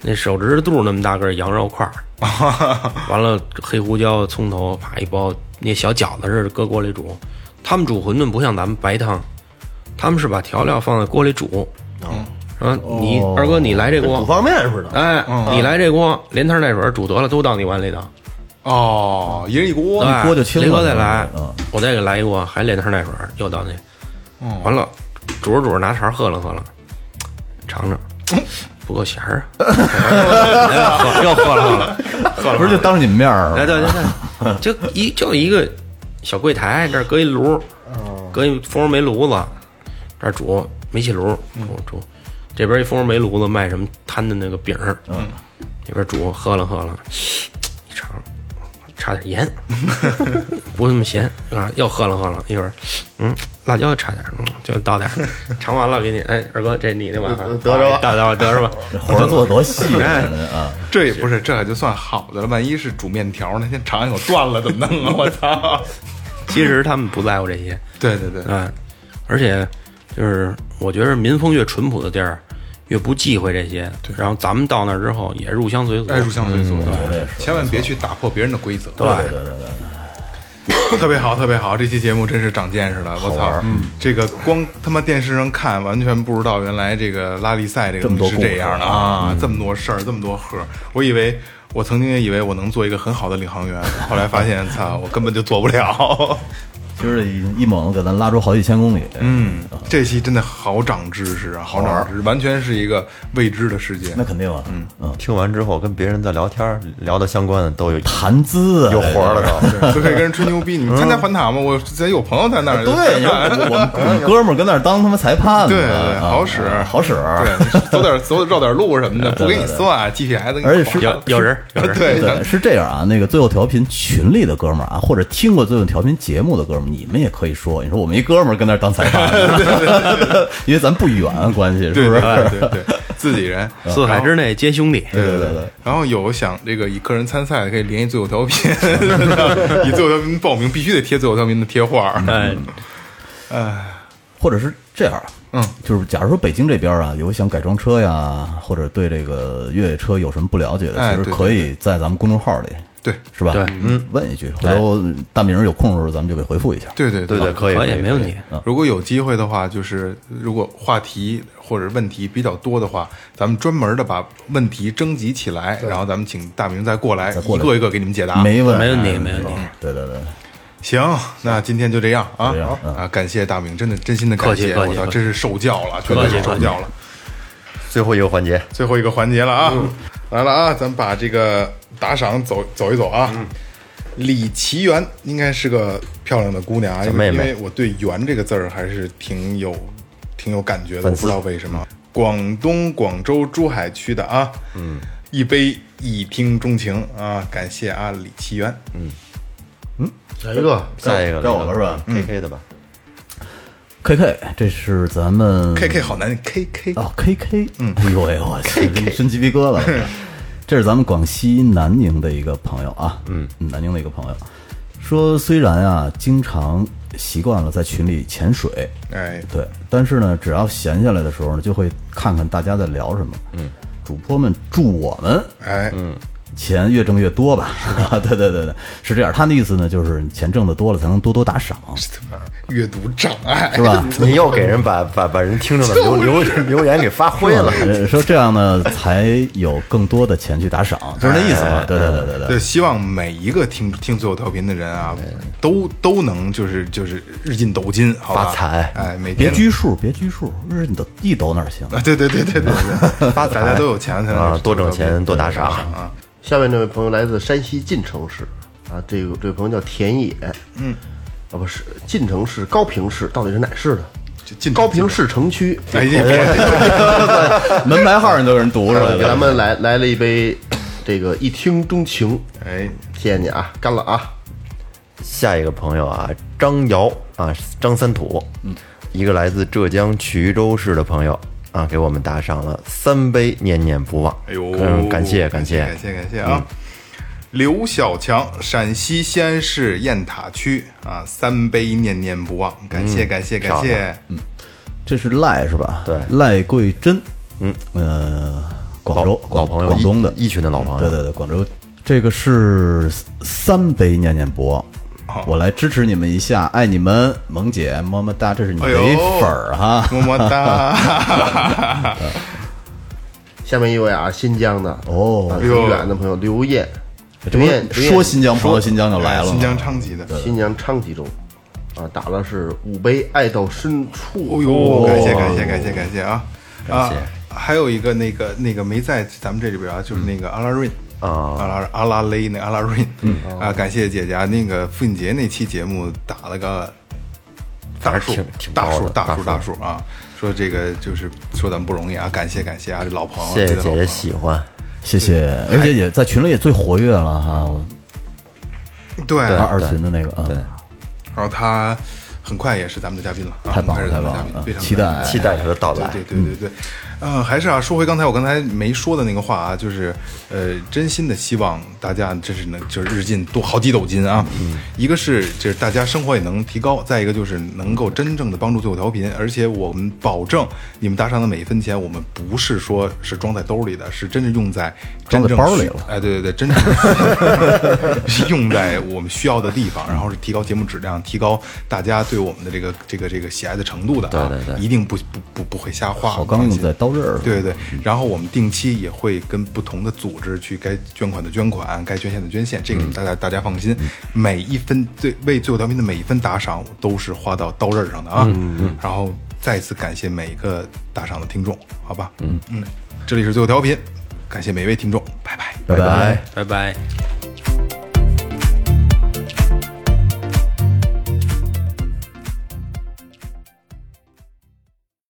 那手指肚那么大个羊肉块儿，完了黑胡椒、葱头，啪一包，那小饺子似的搁锅里煮。他们煮馄饨不像咱们白汤，他们是把调料放在锅里煮。嗯，你二哥你来这锅
煮，方便似的。
哎，你来这锅，连汤带水煮得了，都到你碗里头。
哦，一人一锅，
一，
锅就清了。
雷哥再来。
嗯，
我再给来一锅，还连汤带水，又到那，完了，煮着煮着拿勺喝了喝了，尝尝，不够咸儿啊，又喝了喝了，喝了，
不是就当着你们面儿
来对对对，就一就一个小柜台，这儿搁一炉，搁一蜂窝煤炉子，这儿煮煤气炉煮煮，这边一蜂窝煤炉子卖什么摊的那个饼儿，嗯，这边煮喝了喝了，一尝。差点盐，不那么咸啊！又喝了喝了，一会儿，嗯，辣椒差点，嗯，就倒点儿，尝完了给你，哎，二哥，这你的碗，
得着吧
得着得着吧，
活儿做多细
哎
啊！
这也不是，这就算好的了。万一是煮面条呢？先尝一口断了怎么弄啊？我操！
其实他们不在乎这些，
对对对，
哎，而且就是我觉得民风越淳朴的地儿，越不忌讳这些。对然后咱们到那儿之后也入乡随俗，
哎入乡随俗，
嗯
对，千万别去打破别人的规则。
对
对对对，
特别好，特别好，这期节目真是长见识了，我操！嗯，这个光他妈电视上看，完全不知道原来这个拉力赛这个
东西
是这样的啊，这么多事儿，这么多盒，我以为。我曾经也以为我能做一个很好的领航员，后来发现，操，我根本就做不了。
其实一一猛给咱拉出好几千公里，
嗯，这期真的好长知识啊，好长知识，完全是一个未知的世界
那。肯定啊，嗯嗯，
听完之后跟别人在聊天，聊的相关的都有
谈资啊，
有活儿了都。
都可以跟人吹牛逼。你们参加环塔吗？我咱有朋友在那儿。
对，我们 我们哥们儿跟那儿当他妈裁判呢，
对好使，
好使，
对，走点走绕点路什么的，不给你算 GPS，
而且是
有有人有人，
对
对，是这样啊。那个最后调频群里的哥们儿啊，或者听过最后调频节目的哥们儿，你们也可以说，你说我们一哥们儿跟那儿当裁判，因为咱不远关系，是不是？
对对对，自己人，
四海之内皆兄弟。
对对对。然后有想这个以个人参赛的，可以联系最后调频，以最后调频报名必须得贴最后调频的贴画。
哎，
或者是这样，
嗯，
就是假如说北京这边啊有想改装车呀，或者对这个越野车有什么不了解的，其实可以在咱们公众号里，
对
是吧？
对
嗯，问一句，回头大明有空的时候咱们就给回复一下。
对对
对对，可以，
可以，没问题。
如果有机会的话，就是如果话题或者问题比较多的话，咱们专门的把问题征集起来，然后咱们请大明再过来，一个一个给你们解答。
没问
没问题
哎
没问题
对对对，
行，那今天就这样啊啊！感谢大明，真的真心的感谢，我操，真是受教了，绝对是受教了。
最后一个环节，
最后一个环节了啊，来了啊，咱们把这个打赏走走一走啊。李奇缘应该是个漂亮的姑娘啊，因为
妹妹。
因为我对“缘”这个字儿还是挺有挺有感觉的，我不知道为什么。广东广州珠海区的啊，嗯，一杯一听钟情啊，感谢啊李奇缘，嗯。
下一个。
下一个
该我了是吧
？K K 的吧，
K K，这是咱们
K K 好难，K K
哦，K K，嗯，哎呦喂，我去，伸鸡皮疙瘩了。这是咱们广西南宁的一个朋友啊，嗯，南宁的一个朋友。说，虽然啊经常习惯了在群里潜水，
哎，
对，但是呢，只要闲下来的时候呢，就会看看大家在聊什么。嗯，主播们祝我们
哎，嗯，
钱越挣越多吧？对对对对，是这样。他的意思呢，就是钱挣得多了，才能多多打赏，
阅读障碍
是吧？
你又给人把把把人听着的留留留言给发挥了。
呃说这样呢，才有更多的钱去打赏，就是那意思嘛。对对对对对。
对，希望每一个听听最后调频的人啊，都都能就是就是日进斗金，好吧？
发财
哎，每
别拘束，别拘束，日你都一抖哪行？
啊，对对对对对对，发大家都有钱才能
啊多挣钱多打赏
啊。
下面这位朋友来自山西晋城市，啊，这个这位朋友叫田野，嗯，啊不是晋城市高平市，到底是哪市的？高平市城区，
门牌号你都有人读出来
给咱。们来来了一杯这个一听钟情，
哎，
谢谢你啊，干了啊！
下一个朋友啊，张瑶啊，张三土，嗯，一个来自浙江衢州市的朋友啊，给我们打赏了三杯，念念不忘。
哎呦，
嗯，感谢
感
谢
感谢感谢啊！刘小强，陕西西安市雁塔区啊，三杯念念不忘，感谢感谢感谢。
嗯，这是赖是吧？
对
赖桂珍，嗯呃，广州
老朋友，
广东的
一群的老朋友。
对对对，广州这个是三杯念念不忘。我来支持你们一下，爱你们，萌姐，么么哒，这是你的粉儿哈。
么么哒。
下面一位啊，新疆的
哦
啊，
哎呦
很远的朋友刘艳，刘艳
说新疆朋友，新疆就来了。
新疆昌吉的，
新疆昌吉州，啊，打了是五杯，爱到深处。
哦呦，感谢感谢感谢感谢啊！
感谢
啊，还有一个那个那个没在咱们这里边啊，就是那个阿拉瑞。
啊。
阿拉阿拉蕾那阿拉瑞，嗯。啊，感谢姐姐啊，那个父亲节那期节目打了个大数
挺挺
大数
大数
大数啊，说这个就是说咱们不容易啊，感谢感谢啊，这老朋友，
谢谢姐姐喜欢，
谢谢，而且也在群里也最活跃了哈，
对，
二二群的那个啊，
然后他很快也是咱们的嘉宾了，啊
太棒了
很快是咱们的嘉宾
太棒了
非常
期待
期待他的到来。
对对对对对，呃，还是啊，说回刚才我刚才没说的那个话啊，就是呃，真心的希望大家真是能就是日进多好几斗金啊。一个是就是大家生活也能提高，再一个就是能够真正的帮助最后调频，而且我们保证你们打赏的每一分钱，我们不是说是装在兜里的，是真正用在真
在包里了
哎，对对对，真正是用在我们需要的地方，然后是提高节目质量，提高大家对我们的这个这个这个喜爱的程度的啊，
对对对
一定不不不不会瞎花。
好钢用在刀
对对对，然后我们定期也会跟不同的组织去该捐款的捐款，该捐献的捐献，这个大家大家放心，每一分最为最后调频的每一分打赏都是花到刀刃上的啊。嗯嗯然后再次感谢每一个打赏的听众，好吧？嗯嗯，这里是最后调频，感谢每一位听众，拜拜。
拜拜。
拜拜。